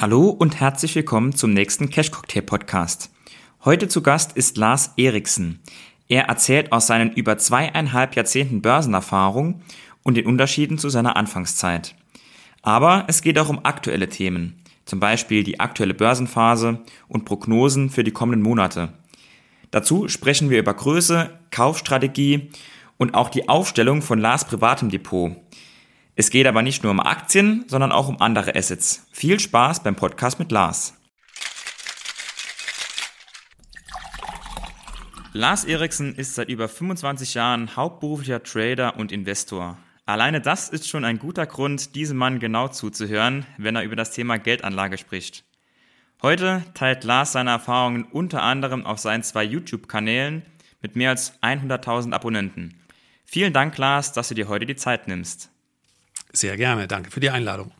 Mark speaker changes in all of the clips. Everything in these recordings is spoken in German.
Speaker 1: Hallo und herzlich willkommen zum nächsten Cash Cocktail Podcast. Heute zu Gast ist Lars Eriksen. Er erzählt aus seinen über zweieinhalb Jahrzehnten Börsenerfahrung und den Unterschieden zu seiner Anfangszeit. Aber es geht auch um aktuelle Themen, zum Beispiel die aktuelle Börsenphase und Prognosen für die kommenden Monate. Dazu sprechen wir über Größe, Kaufstrategie und auch die Aufstellung von Lars privatem Depot. Es geht aber nicht nur um Aktien, sondern auch um andere Assets. Viel Spaß beim Podcast mit Lars. Lars Eriksen ist seit über 25 Jahren hauptberuflicher Trader und Investor. Alleine das ist schon ein guter Grund, diesem Mann genau zuzuhören, wenn er über das Thema Geldanlage spricht. Heute teilt Lars seine Erfahrungen unter anderem auf seinen zwei YouTube-Kanälen mit mehr als 100.000 Abonnenten. Vielen Dank, Lars, dass du dir heute die Zeit nimmst.
Speaker 2: Sehr gerne, danke für die Einladung.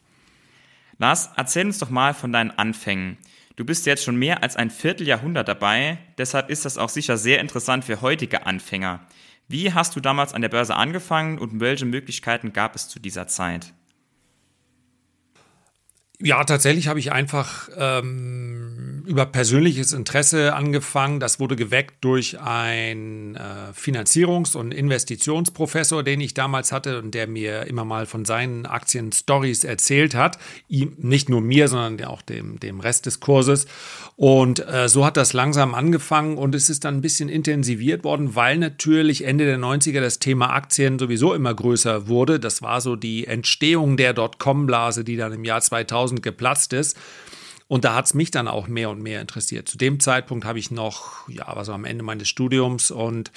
Speaker 1: Lars, erzähl uns doch mal von deinen Anfängen. Du bist jetzt schon mehr als ein Vierteljahrhundert dabei, deshalb ist das auch sicher sehr interessant für heutige Anfänger. Wie hast du damals an der Börse angefangen und welche Möglichkeiten gab es zu dieser Zeit?
Speaker 2: Ja, tatsächlich habe ich einfach ähm, über persönliches Interesse angefangen. Das wurde geweckt durch einen äh, Finanzierungs- und Investitionsprofessor, den ich damals hatte und der mir immer mal von seinen Aktien-Stories erzählt hat. Ihm, nicht nur mir, sondern auch dem, dem Rest des Kurses. Und äh, so hat das langsam angefangen und es ist dann ein bisschen intensiviert worden, weil natürlich Ende der 90er das Thema Aktien sowieso immer größer wurde. Das war so die Entstehung der Dotcom-Blase, die dann im Jahr 2000 2000 geplatzt ist. Und da hat es mich dann auch mehr und mehr interessiert. Zu dem Zeitpunkt habe ich noch, ja, war so am Ende meines Studiums und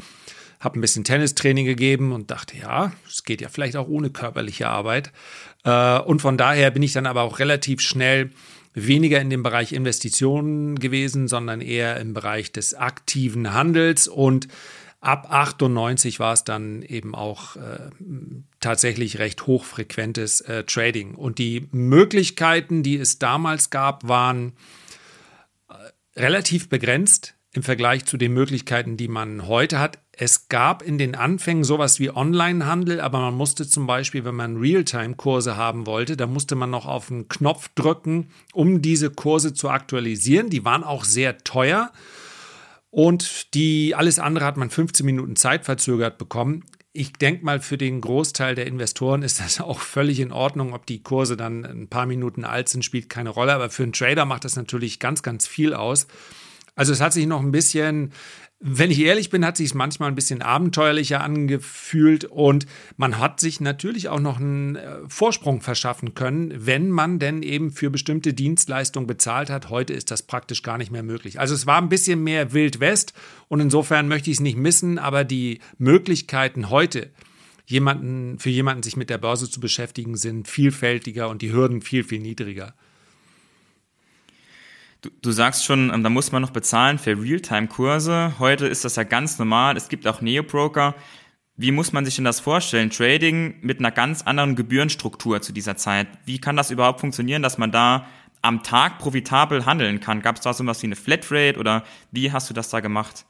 Speaker 2: habe ein bisschen Tennistraining gegeben und dachte, ja, es geht ja vielleicht auch ohne körperliche Arbeit. Äh, und von daher bin ich dann aber auch relativ schnell weniger in dem Bereich Investitionen gewesen, sondern eher im Bereich des aktiven Handels und Ab 98 war es dann eben auch äh, tatsächlich recht hochfrequentes äh, Trading. Und die Möglichkeiten, die es damals gab, waren äh, relativ begrenzt im Vergleich zu den Möglichkeiten, die man heute hat. Es gab in den Anfängen sowas wie Online-Handel, aber man musste zum Beispiel, wenn man Realtime-Kurse haben wollte, da musste man noch auf einen Knopf drücken, um diese Kurse zu aktualisieren. Die waren auch sehr teuer. Und die alles andere hat man 15 Minuten Zeit verzögert bekommen. Ich denke mal, für den Großteil der Investoren ist das auch völlig in Ordnung. Ob die Kurse dann ein paar Minuten alt sind, spielt keine Rolle. Aber für einen Trader macht das natürlich ganz, ganz viel aus. Also es hat sich noch ein bisschen wenn ich ehrlich bin, hat sich es manchmal ein bisschen abenteuerlicher angefühlt und man hat sich natürlich auch noch einen äh, Vorsprung verschaffen können, wenn man denn eben für bestimmte Dienstleistungen bezahlt hat. Heute ist das praktisch gar nicht mehr möglich. Also es war ein bisschen mehr Wild West und insofern möchte ich es nicht missen, aber die Möglichkeiten heute, jemanden, für jemanden sich mit der Börse zu beschäftigen, sind vielfältiger und die Hürden viel, viel niedriger.
Speaker 1: Du, du sagst schon, ähm, da muss man noch bezahlen für Realtime-Kurse. Heute ist das ja ganz normal. Es gibt auch Neo-Broker. Wie muss man sich denn das vorstellen? Trading mit einer ganz anderen Gebührenstruktur zu dieser Zeit. Wie kann das überhaupt funktionieren, dass man da am Tag profitabel handeln kann? Gab es da so was wie eine Flatrate oder wie hast du das da gemacht?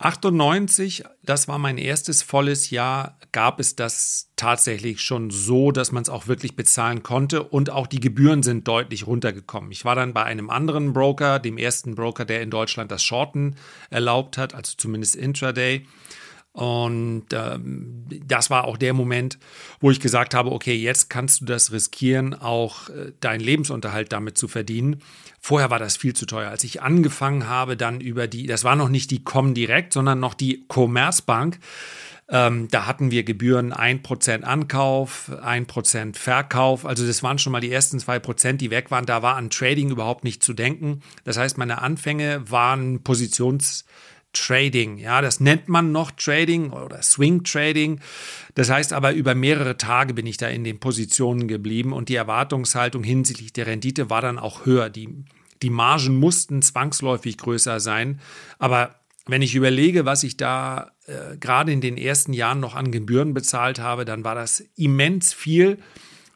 Speaker 2: 98, das war mein erstes volles Jahr, gab es das tatsächlich schon so, dass man es auch wirklich bezahlen konnte und auch die Gebühren sind deutlich runtergekommen. Ich war dann bei einem anderen Broker, dem ersten Broker, der in Deutschland das Shorten erlaubt hat, also zumindest Intraday. Und ähm, das war auch der Moment, wo ich gesagt habe, okay, jetzt kannst du das riskieren, auch äh, deinen Lebensunterhalt damit zu verdienen. Vorher war das viel zu teuer. Als ich angefangen habe, dann über die, das war noch nicht die Comdirect, sondern noch die Commerzbank. Ähm, da hatten wir Gebühren 1% Ankauf, 1% Verkauf. Also das waren schon mal die ersten 2%, die weg waren. Da war an Trading überhaupt nicht zu denken. Das heißt, meine Anfänge waren Positions- Trading. Ja, das nennt man noch Trading oder Swing Trading. Das heißt aber, über mehrere Tage bin ich da in den Positionen geblieben und die Erwartungshaltung hinsichtlich der Rendite war dann auch höher. Die, die Margen mussten zwangsläufig größer sein. Aber wenn ich überlege, was ich da äh, gerade in den ersten Jahren noch an Gebühren bezahlt habe, dann war das immens viel.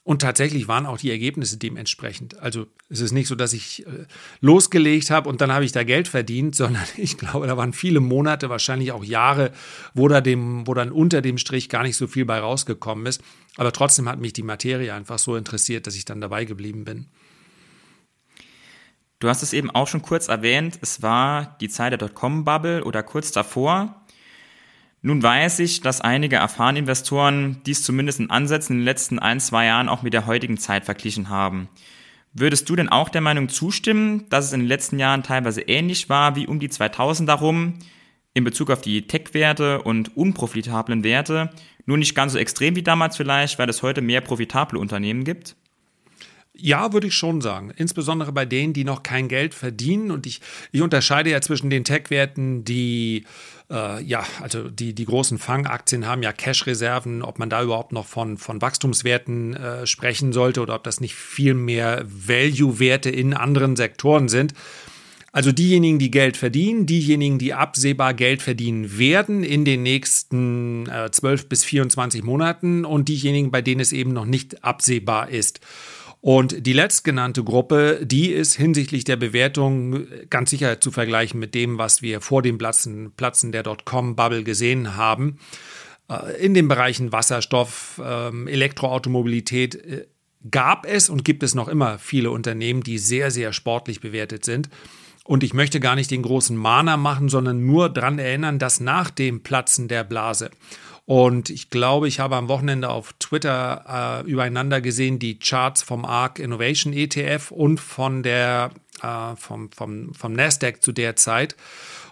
Speaker 2: Und tatsächlich waren auch die Ergebnisse dementsprechend. Also es ist nicht so, dass ich äh, losgelegt habe und dann habe ich da Geld verdient, sondern ich glaube, da waren viele Monate, wahrscheinlich auch Jahre, wo, da dem, wo dann unter dem Strich gar nicht so viel bei rausgekommen ist. Aber trotzdem hat mich die Materie einfach so interessiert, dass ich dann dabei geblieben bin.
Speaker 1: Du hast es eben auch schon kurz erwähnt, es war die Zeit der Dotcom-Bubble oder kurz davor. Nun weiß ich, dass einige erfahrene Investoren dies zumindest in Ansätzen in den letzten ein, zwei Jahren auch mit der heutigen Zeit verglichen haben. Würdest du denn auch der Meinung zustimmen, dass es in den letzten Jahren teilweise ähnlich war wie um die 2000 darum, in Bezug auf die Tech-Werte und unprofitablen Werte, nur nicht ganz so extrem wie damals vielleicht, weil es heute mehr profitable Unternehmen gibt?
Speaker 2: Ja, würde ich schon sagen. Insbesondere bei denen, die noch kein Geld verdienen. Und ich, ich unterscheide ja zwischen den Tech-Werten, die, äh, ja, also die, die großen Fangaktien haben ja Cash-Reserven, ob man da überhaupt noch von, von Wachstumswerten äh, sprechen sollte oder ob das nicht viel mehr Value-Werte in anderen Sektoren sind. Also diejenigen, die Geld verdienen, diejenigen, die absehbar Geld verdienen werden in den nächsten äh, 12 bis 24 Monaten und diejenigen, bei denen es eben noch nicht absehbar ist. Und die letztgenannte Gruppe, die ist hinsichtlich der Bewertung ganz sicher zu vergleichen mit dem, was wir vor dem Platzen, Platzen der Dotcom-Bubble gesehen haben. Äh, in den Bereichen Wasserstoff, ähm, Elektroautomobilität äh, gab es und gibt es noch immer viele Unternehmen, die sehr, sehr sportlich bewertet sind. Und ich möchte gar nicht den großen Mahner machen, sondern nur daran erinnern, dass nach dem Platzen der Blase und ich glaube, ich habe am Wochenende auf Twitter äh, übereinander gesehen die Charts vom ARC Innovation ETF und von der, äh, vom, vom, vom Nasdaq zu der Zeit.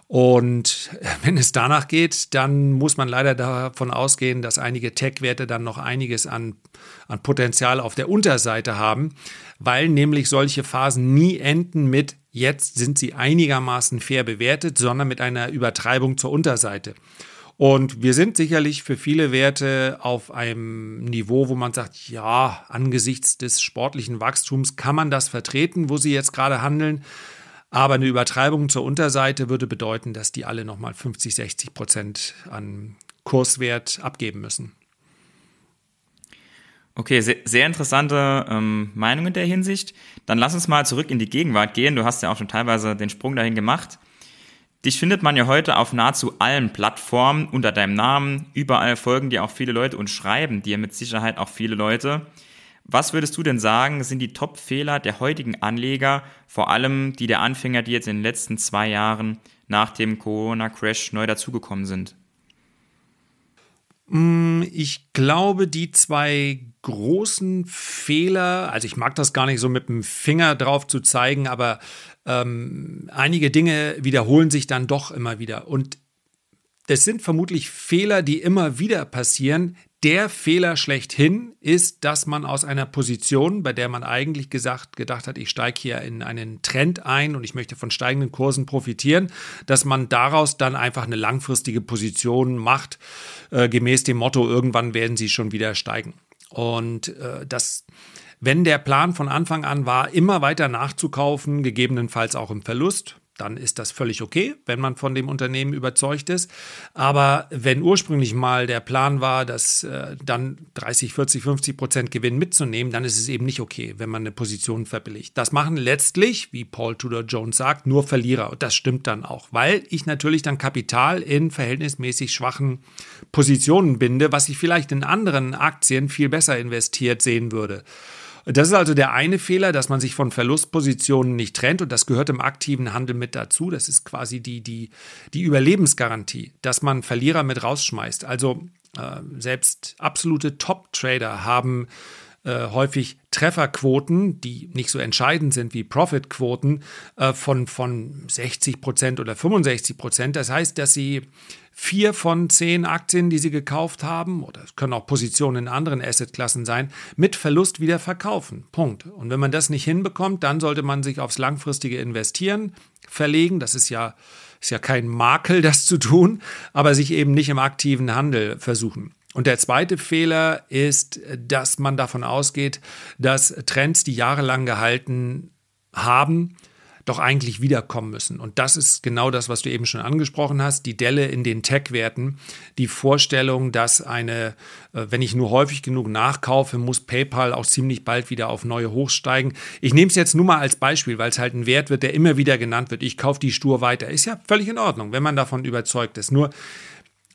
Speaker 2: Und wenn es danach geht, dann muss man leider davon ausgehen, dass einige Tech-Werte dann noch einiges an, an Potenzial auf der Unterseite haben, weil nämlich solche Phasen nie enden mit jetzt sind sie einigermaßen fair bewertet, sondern mit einer Übertreibung zur Unterseite. Und wir sind sicherlich für viele Werte auf einem Niveau, wo man sagt, ja, angesichts des sportlichen Wachstums kann man das vertreten, wo sie jetzt gerade handeln. Aber eine Übertreibung zur Unterseite würde bedeuten, dass die alle nochmal 50, 60 Prozent an Kurswert abgeben müssen.
Speaker 1: Okay, sehr, sehr interessante ähm, Meinung in der Hinsicht. Dann lass uns mal zurück in die Gegenwart gehen. Du hast ja auch schon teilweise den Sprung dahin gemacht. Dich findet man ja heute auf nahezu allen Plattformen unter deinem Namen. Überall folgen dir auch viele Leute und schreiben dir mit Sicherheit auch viele Leute. Was würdest du denn sagen, sind die Top-Fehler der heutigen Anleger, vor allem die der Anfänger, die jetzt in den letzten zwei Jahren nach dem Corona-Crash neu dazugekommen sind?
Speaker 2: Mm, ich glaube, die zwei großen Fehler, also ich mag das gar nicht so mit dem Finger drauf zu zeigen, aber ähm, einige Dinge wiederholen sich dann doch immer wieder. Und das sind vermutlich Fehler, die immer wieder passieren. Der Fehler schlechthin ist, dass man aus einer Position, bei der man eigentlich gesagt, gedacht hat, ich steige hier in einen Trend ein und ich möchte von steigenden Kursen profitieren, dass man daraus dann einfach eine langfristige Position macht, äh, gemäß dem Motto, irgendwann werden sie schon wieder steigen. Und äh, das wenn der Plan von Anfang an war, immer weiter nachzukaufen, gegebenenfalls auch im Verlust, dann ist das völlig okay, wenn man von dem Unternehmen überzeugt ist. Aber wenn ursprünglich mal der Plan war, dass äh, dann 30, 40, 50 Prozent Gewinn mitzunehmen, dann ist es eben nicht okay, wenn man eine Position verbilligt. Das machen letztlich, wie Paul Tudor Jones sagt, nur Verlierer. Und das stimmt dann auch, weil ich natürlich dann Kapital in verhältnismäßig schwachen Positionen binde, was ich vielleicht in anderen Aktien viel besser investiert sehen würde. Das ist also der eine Fehler, dass man sich von Verlustpositionen nicht trennt und das gehört im aktiven Handel mit dazu. Das ist quasi die, die, die Überlebensgarantie, dass man Verlierer mit rausschmeißt. Also äh, selbst absolute Top-Trader haben äh, häufig Trefferquoten, die nicht so entscheidend sind wie Profitquoten, äh, von, von 60 Prozent oder 65 Prozent. Das heißt, dass sie vier von zehn Aktien, die sie gekauft haben, oder es können auch Positionen in anderen Assetklassen sein, mit Verlust wieder verkaufen. Punkt. Und wenn man das nicht hinbekommt, dann sollte man sich aufs langfristige Investieren verlegen. Das ist ja, ist ja kein Makel, das zu tun, aber sich eben nicht im aktiven Handel versuchen. Und der zweite Fehler ist, dass man davon ausgeht, dass Trends, die jahrelang gehalten haben, doch eigentlich wiederkommen müssen. Und das ist genau das, was du eben schon angesprochen hast, die Delle in den Tech-Werten, die Vorstellung, dass eine, äh, wenn ich nur häufig genug nachkaufe, muss PayPal auch ziemlich bald wieder auf neue Hochs steigen. Ich nehme es jetzt nur mal als Beispiel, weil es halt ein Wert wird, der immer wieder genannt wird. Ich kaufe die stur weiter. Ist ja völlig in Ordnung, wenn man davon überzeugt ist. Nur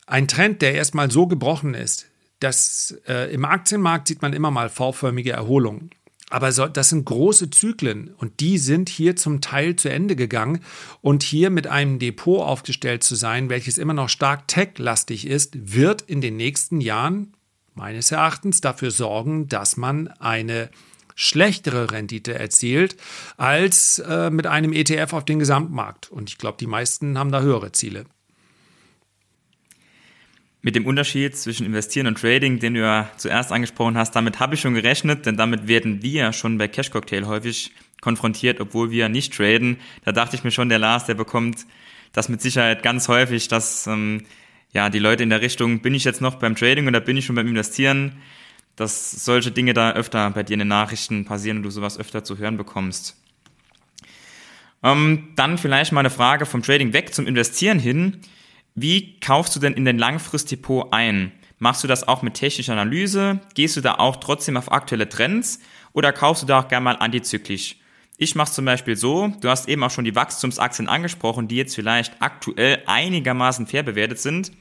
Speaker 2: ein Trend, der erstmal so gebrochen ist, dass äh, im Aktienmarkt sieht man immer mal V-förmige Erholungen. Aber so, das sind große Zyklen und die sind hier zum Teil zu Ende gegangen. Und hier mit einem Depot aufgestellt zu sein, welches immer noch stark tech-lastig ist, wird in den nächsten Jahren meines Erachtens dafür sorgen, dass man eine schlechtere Rendite erzielt als äh, mit einem ETF auf den Gesamtmarkt. Und ich glaube, die meisten haben da höhere Ziele.
Speaker 1: Mit dem Unterschied zwischen Investieren und Trading, den du ja zuerst angesprochen hast, damit habe ich schon gerechnet, denn damit werden wir schon bei Cash Cocktail häufig konfrontiert, obwohl wir nicht traden. Da dachte ich mir schon, der Lars, der bekommt das mit Sicherheit ganz häufig, dass ähm, ja die Leute in der Richtung, bin ich jetzt noch beim Trading oder bin ich schon beim Investieren, dass solche Dinge da öfter bei dir in den Nachrichten passieren und du sowas öfter zu hören bekommst. Ähm, dann vielleicht mal eine Frage vom Trading weg zum Investieren hin. Wie kaufst du denn in den Langfristdepot ein? Machst du das auch mit technischer Analyse? Gehst du da auch trotzdem auf aktuelle Trends? Oder kaufst du da auch gerne mal antizyklisch? Ich mache es zum Beispiel so, du hast eben auch schon die Wachstumsaktien angesprochen, die jetzt vielleicht aktuell einigermaßen fair bewertet sind.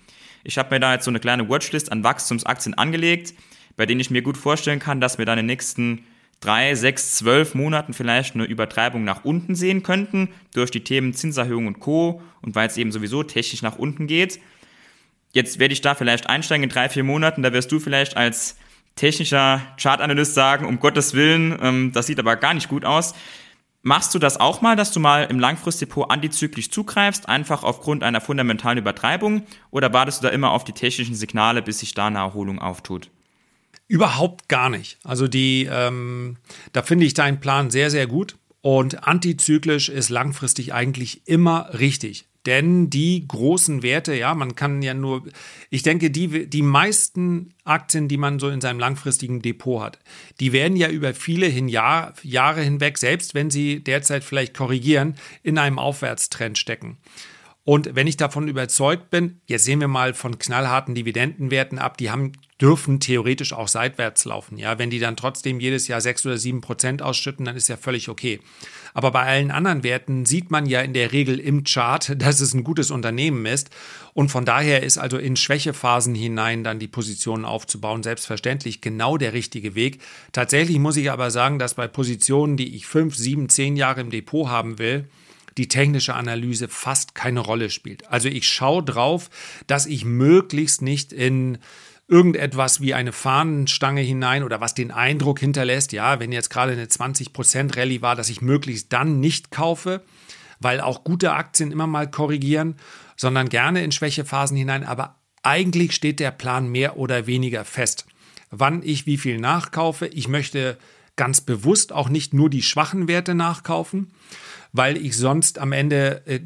Speaker 1: Ich habe mir da jetzt so eine kleine Watchlist an Wachstumsaktien angelegt, bei denen ich mir gut vorstellen kann, dass wir dann in den nächsten drei, sechs, zwölf Monaten vielleicht eine Übertreibung nach unten sehen könnten, durch die Themen Zinserhöhung und Co. und weil es eben sowieso technisch nach unten geht. Jetzt werde ich da vielleicht einsteigen in drei, vier Monaten, da wirst du vielleicht als technischer Chartanalyst sagen, um Gottes Willen, ähm, das sieht aber gar nicht gut aus. Machst du das auch mal, dass du mal im Langfristdepot antizyklisch zugreifst, einfach aufgrund einer fundamentalen Übertreibung, oder wartest du da immer auf die technischen Signale, bis sich da eine Erholung auftut?
Speaker 2: Überhaupt gar nicht. Also die, ähm, da finde ich deinen Plan sehr, sehr gut. Und antizyklisch ist langfristig eigentlich immer richtig. Denn die großen Werte, ja, man kann ja nur, ich denke, die, die meisten Aktien, die man so in seinem langfristigen Depot hat, die werden ja über viele hin Jahr, Jahre hinweg, selbst wenn sie derzeit vielleicht korrigieren, in einem Aufwärtstrend stecken. Und wenn ich davon überzeugt bin, jetzt sehen wir mal von knallharten Dividendenwerten ab, die haben, dürfen theoretisch auch seitwärts laufen. Ja, wenn die dann trotzdem jedes Jahr sechs oder sieben Prozent ausschütten, dann ist ja völlig okay. Aber bei allen anderen Werten sieht man ja in der Regel im Chart, dass es ein gutes Unternehmen ist. Und von daher ist also in Schwächephasen hinein dann die Positionen aufzubauen selbstverständlich genau der richtige Weg. Tatsächlich muss ich aber sagen, dass bei Positionen, die ich fünf, sieben, zehn Jahre im Depot haben will, die technische Analyse fast keine Rolle spielt. Also ich schaue drauf, dass ich möglichst nicht in irgendetwas wie eine Fahnenstange hinein oder was den Eindruck hinterlässt, ja, wenn jetzt gerade eine 20% Rallye war, dass ich möglichst dann nicht kaufe, weil auch gute Aktien immer mal korrigieren, sondern gerne in Schwächephasen hinein, aber eigentlich steht der Plan mehr oder weniger fest. Wann ich wie viel nachkaufe, ich möchte ganz bewusst auch nicht nur die schwachen Werte nachkaufen, weil ich sonst am Ende äh,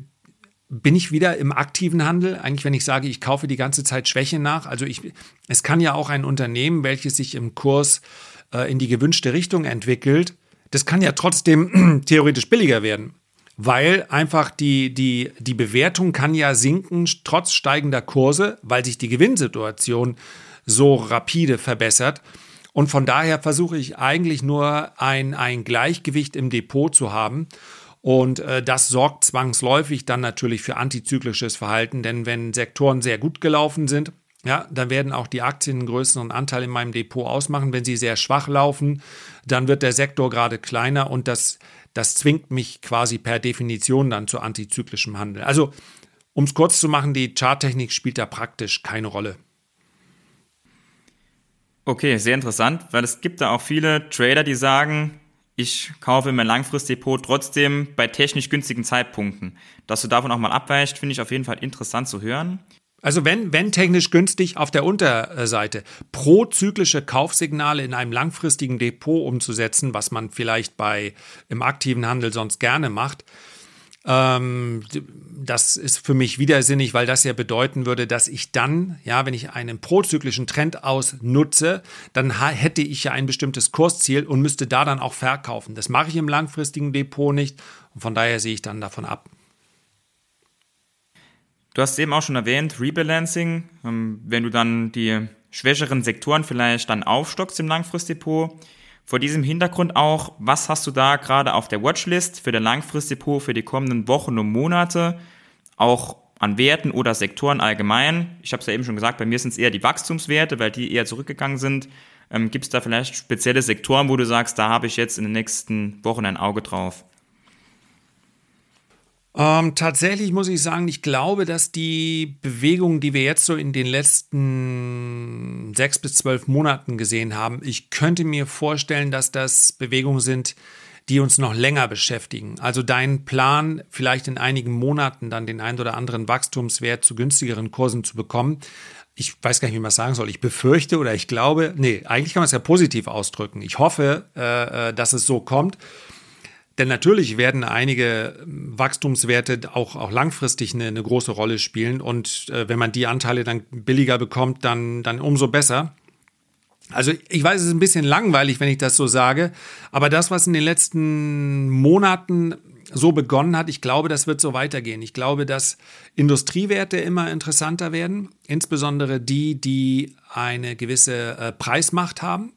Speaker 2: bin ich wieder im aktiven Handel. Eigentlich, wenn ich sage, ich kaufe die ganze Zeit Schwäche nach. Also ich, es kann ja auch ein Unternehmen, welches sich im Kurs äh, in die gewünschte Richtung entwickelt, das kann ja trotzdem theoretisch billiger werden. Weil einfach die, die, die Bewertung kann ja sinken, trotz steigender Kurse, weil sich die Gewinnsituation so rapide verbessert. Und von daher versuche ich eigentlich nur ein, ein Gleichgewicht im Depot zu haben. Und äh, das sorgt zwangsläufig dann natürlich für antizyklisches Verhalten, denn wenn Sektoren sehr gut gelaufen sind, ja, dann werden auch die Aktien einen größeren Anteil in meinem Depot ausmachen. Wenn sie sehr schwach laufen, dann wird der Sektor gerade kleiner und das, das zwingt mich quasi per Definition dann zu antizyklischem Handel. Also, um es kurz zu machen, die Charttechnik spielt da praktisch keine Rolle.
Speaker 1: Okay, sehr interessant, weil es gibt da auch viele Trader, die sagen, ich kaufe mein Langfristdepot trotzdem bei technisch günstigen Zeitpunkten. Dass du davon auch mal abweichst, finde ich auf jeden Fall interessant zu hören.
Speaker 2: Also wenn, wenn technisch günstig auf der Unterseite prozyklische Kaufsignale in einem langfristigen Depot umzusetzen, was man vielleicht bei im aktiven Handel sonst gerne macht, ähm, das ist für mich widersinnig, weil das ja bedeuten würde, dass ich dann, ja, wenn ich einen prozyklischen Trend ausnutze, dann hätte ich ja ein bestimmtes Kursziel und müsste da dann auch verkaufen. Das mache ich im langfristigen Depot nicht und von daher sehe ich dann davon ab.
Speaker 1: Du hast eben auch schon erwähnt, Rebalancing, ähm, wenn du dann die schwächeren Sektoren vielleicht dann aufstockst im Langfristdepot. Vor diesem Hintergrund auch, was hast du da gerade auf der Watchlist für dein Langfristdepot für die kommenden Wochen und Monate, auch an Werten oder Sektoren allgemein? Ich habe es ja eben schon gesagt, bei mir sind es eher die Wachstumswerte, weil die eher zurückgegangen sind. Ähm, Gibt es da vielleicht spezielle Sektoren, wo du sagst, da habe ich jetzt in den nächsten Wochen ein Auge drauf?
Speaker 2: Ähm, tatsächlich muss ich sagen, ich glaube, dass die Bewegungen, die wir jetzt so in den letzten sechs bis zwölf Monaten gesehen haben, ich könnte mir vorstellen, dass das Bewegungen sind, die uns noch länger beschäftigen. Also dein Plan, vielleicht in einigen Monaten dann den ein oder anderen Wachstumswert zu günstigeren Kursen zu bekommen. Ich weiß gar nicht, wie man es sagen soll. Ich befürchte oder ich glaube, nee, eigentlich kann man es ja positiv ausdrücken. Ich hoffe, äh, äh dass es so kommt. Denn natürlich werden einige Wachstumswerte auch, auch langfristig eine, eine große Rolle spielen. Und äh, wenn man die Anteile dann billiger bekommt, dann, dann umso besser. Also ich weiß, es ist ein bisschen langweilig, wenn ich das so sage, aber das, was in den letzten Monaten so begonnen hat, ich glaube, das wird so weitergehen. Ich glaube, dass Industriewerte immer interessanter werden, insbesondere die, die eine gewisse äh, Preismacht haben.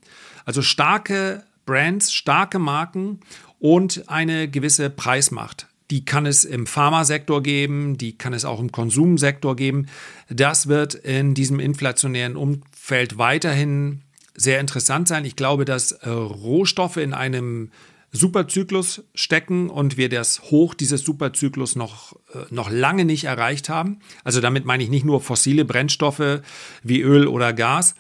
Speaker 2: Also starke Brands, starke Marken und eine gewisse Preismacht. Die kann es im Pharmasektor geben, die kann es auch im Konsumsektor geben. Das wird in diesem inflationären Umfeld weiterhin sehr interessant sein. Ich glaube, dass äh, Rohstoffe in einem Superzyklus stecken und wir das Hoch dieses Superzyklus noch, äh, noch lange nicht erreicht haben. Also damit meine ich nicht nur fossile Brennstoffe wie Öl oder Gas,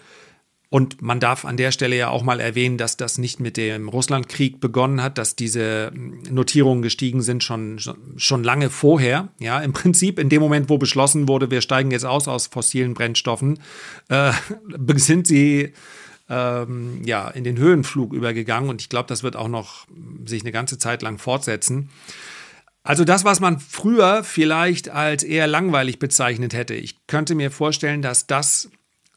Speaker 2: und man darf an der Stelle ja auch mal erwähnen, dass das nicht mit dem Russlandkrieg begonnen hat, dass diese Notierungen gestiegen sind schon, schon lange vorher. Ja, im Prinzip in dem Moment, wo beschlossen wurde, wir steigen jetzt aus aus fossilen Brennstoffen, äh, sind sie ähm, ja, in den Höhenflug übergegangen. Und ich glaube, das wird auch noch sich eine ganze Zeit lang fortsetzen. Also das, was man früher vielleicht als eher langweilig bezeichnet hätte. Ich könnte mir vorstellen, dass das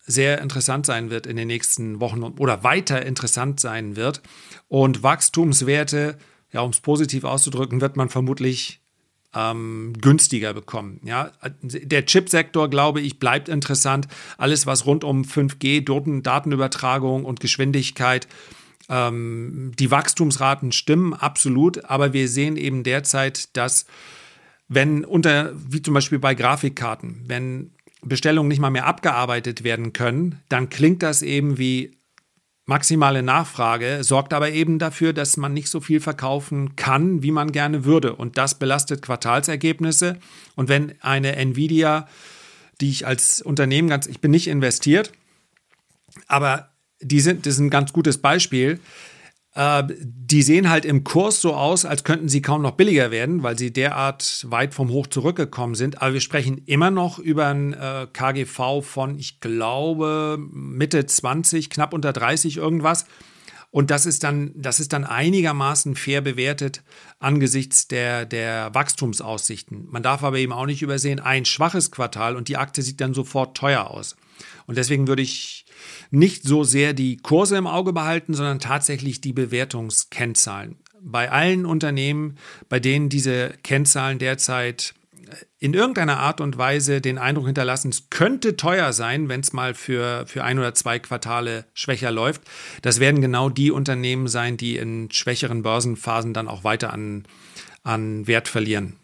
Speaker 2: sehr interessant sein wird in den nächsten Wochen oder weiter interessant sein wird. Und Wachstumswerte, ja, um es positiv auszudrücken, wird man vermutlich ähm, günstiger bekommen. Ja, der Chipsektor, glaube ich, bleibt interessant. Alles, was rund um 5G, Datenübertragung und Geschwindigkeit, ähm, die Wachstumsraten stimmen absolut, aber wir sehen eben derzeit, dass wenn unter, wie zum Beispiel bei Grafikkarten, wenn Bestellungen nicht mal mehr abgearbeitet werden können, dann klingt das eben wie maximale Nachfrage, sorgt aber eben dafür, dass man nicht so viel verkaufen kann, wie man gerne würde. Und das belastet Quartalsergebnisse. Und wenn eine Nvidia, die ich als Unternehmen ganz, ich bin nicht investiert, aber die sind, das ist ein ganz gutes Beispiel, äh, die sehen halt im Kurs so aus, als könnten sie kaum noch billiger werden, weil sie derart weit vom Hoch zurückgekommen sind. Aber wir sprechen immer noch über ein äh, KGV von, ich glaube, Mitte 20, knapp unter 30 irgendwas. Und das ist dann, das ist dann einigermaßen fair bewertet angesichts der, der Wachstumsaussichten. Man darf aber eben auch nicht übersehen, ein schwaches Quartal und die Aktie sieht dann sofort teuer aus. Und deswegen würde ich nicht so sehr die Kurse im Auge behalten, sondern tatsächlich die Bewertungskennzahlen. Bei allen Unternehmen, bei denen diese Kennzahlen derzeit in irgendeiner Art und Weise den Eindruck hinterlassen, es könnte teuer sein, wenn es mal für, für ein oder zwei Quartale schwächer läuft. Das werden genau die Unternehmen sein, die in schwächeren Börsenphasen dann auch weiter an, an Wert verlieren.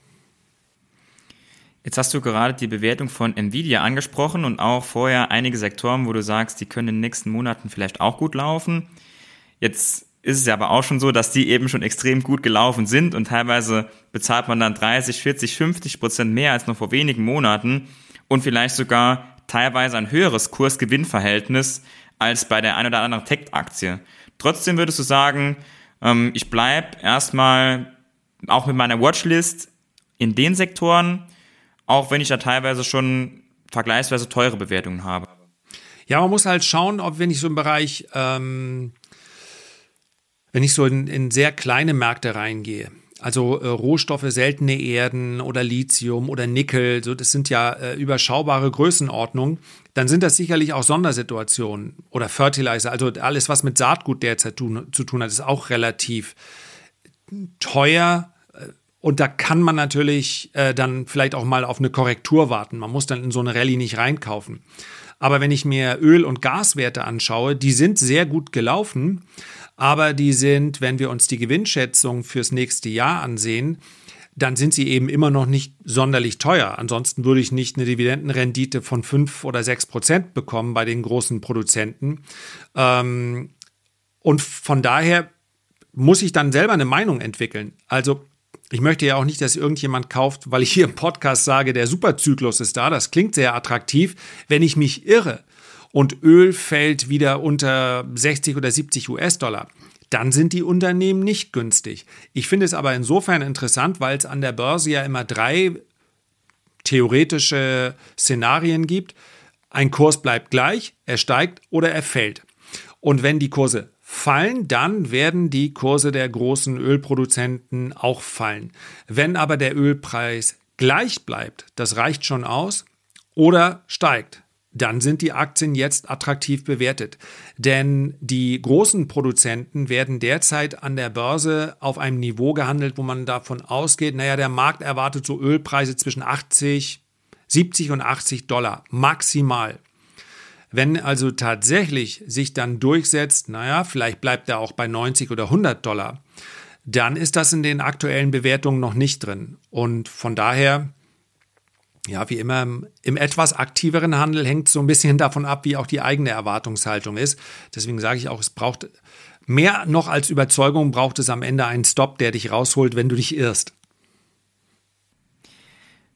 Speaker 1: Jetzt hast du gerade die Bewertung von Nvidia angesprochen und auch vorher einige Sektoren, wo du sagst, die können in den nächsten Monaten vielleicht auch gut laufen. Jetzt ist es ja aber auch schon so, dass die eben schon extrem gut gelaufen sind und teilweise bezahlt man dann 30, 40, 50 Prozent mehr als noch vor wenigen Monaten und vielleicht sogar teilweise ein höheres Kurs-Gewinn-Verhältnis als bei der ein oder anderen Tech-Aktie. Trotzdem würdest du sagen, ähm, ich bleib erstmal auch mit meiner Watchlist in den Sektoren, auch wenn ich da teilweise schon vergleichsweise teure Bewertungen habe.
Speaker 2: Ja, man muss halt schauen, ob wenn ich so im Bereich, ähm, wenn ich so in, in sehr kleine Märkte reingehe, also äh, Rohstoffe, seltene Erden oder Lithium oder Nickel, so das sind ja äh, überschaubare Größenordnungen, dann sind das sicherlich auch Sondersituationen oder Fertilizer, also alles, was mit Saatgut derzeit tun, zu tun hat, ist auch relativ teuer und da kann man natürlich äh, dann vielleicht auch mal auf eine Korrektur warten. Man muss dann in so eine Rallye nicht reinkaufen. Aber wenn ich mir Öl- und Gaswerte anschaue, die sind sehr gut gelaufen, aber die sind, wenn wir uns die Gewinnschätzung fürs nächste Jahr ansehen, dann sind sie eben immer noch nicht sonderlich teuer. Ansonsten würde ich nicht eine Dividendenrendite von 5 oder 6 Prozent bekommen bei den großen Produzenten. Ähm, und von daher muss ich dann selber eine Meinung entwickeln. Also ich möchte ja auch nicht, dass irgendjemand kauft, weil ich hier im Podcast sage, der Superzyklus ist da. Das klingt sehr attraktiv. Wenn ich mich irre und Öl fällt wieder unter 60 oder 70 US-Dollar, dann sind die Unternehmen nicht günstig. Ich finde es aber insofern interessant, weil es an der Börse ja immer drei theoretische Szenarien gibt. Ein Kurs bleibt gleich, er steigt oder er fällt. Und wenn die Kurse fallen, dann werden die Kurse der großen Ölproduzenten auch fallen. Wenn aber der Ölpreis gleich bleibt, das reicht schon aus, oder steigt, dann sind die Aktien jetzt attraktiv bewertet. Denn die großen Produzenten werden derzeit an der Börse auf einem Niveau gehandelt, wo man davon ausgeht, naja, der Markt erwartet so Ölpreise zwischen 80, 70 und 80 Dollar maximal. Wenn also tatsächlich sich dann durchsetzt, naja, vielleicht bleibt er auch bei 90 oder 100 Dollar, dann ist das in den aktuellen Bewertungen noch nicht drin. Und von daher ja, wie immer im, etwas aktiveren Handel hängt so ein bisschen davon ab, wie auch die eigene Erwartungshaltung ist. Deswegen sage ich auch, es braucht mehr noch als Überzeugung, braucht es am Ende einen Stop, der dich rausholt, wenn du dich irrst.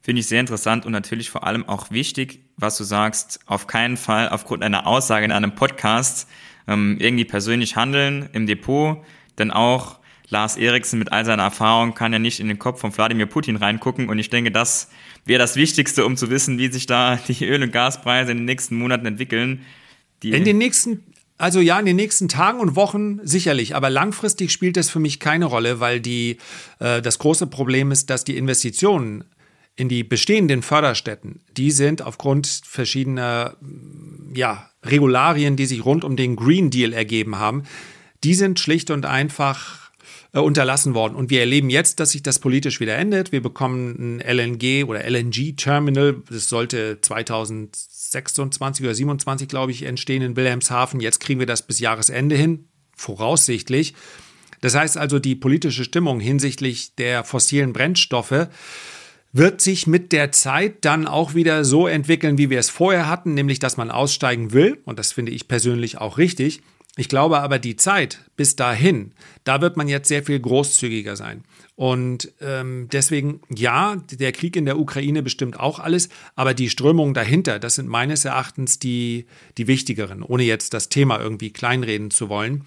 Speaker 1: Finde ich sehr interessant und natürlich vor allem auch wichtig, was du sagst, auf keinen Fall aufgrund einer Aussage in einem Podcast ähm, irgendwie persönlich handeln im Depot, denn auch Lars Eriksen mit all seiner Erfahrung kann ja nicht in den Kopf von Wladimir Putin reingucken. Und ich denke, das wäre das Wichtigste, um zu wissen, wie sich da die Öl- und Gaspreise in den nächsten Monaten entwickeln.
Speaker 2: Die in den nächsten also ja, in den nächsten Tagen und Wochen sicherlich, aber langfristig spielt das für mich keine Rolle, weil die, äh, das große Problem ist, dass die Investitionen in die bestehenden Förderstätten, die sind aufgrund verschiedener ja, Regularien, die sich rund um den Green Deal ergeben haben, die sind schlicht und einfach äh, unterlassen worden. Und wir erleben jetzt, dass sich das politisch wieder endet. Wir bekommen ein LNG oder LNG-Terminal. Das sollte 2026 oder 27, glaube ich, entstehen in Wilhelmshaven. Jetzt kriegen wir das bis Jahresende hin, voraussichtlich. Das heißt also, die politische Stimmung hinsichtlich der fossilen Brennstoffe wird sich mit der Zeit dann auch wieder so entwickeln, wie wir es vorher hatten, nämlich dass man aussteigen will. Und das finde ich persönlich auch richtig. Ich glaube aber, die Zeit bis dahin, da wird man jetzt sehr viel großzügiger sein. Und ähm, deswegen, ja, der Krieg in der Ukraine bestimmt auch alles, aber die Strömungen dahinter, das sind meines Erachtens die, die wichtigeren, ohne jetzt das Thema irgendwie kleinreden zu wollen.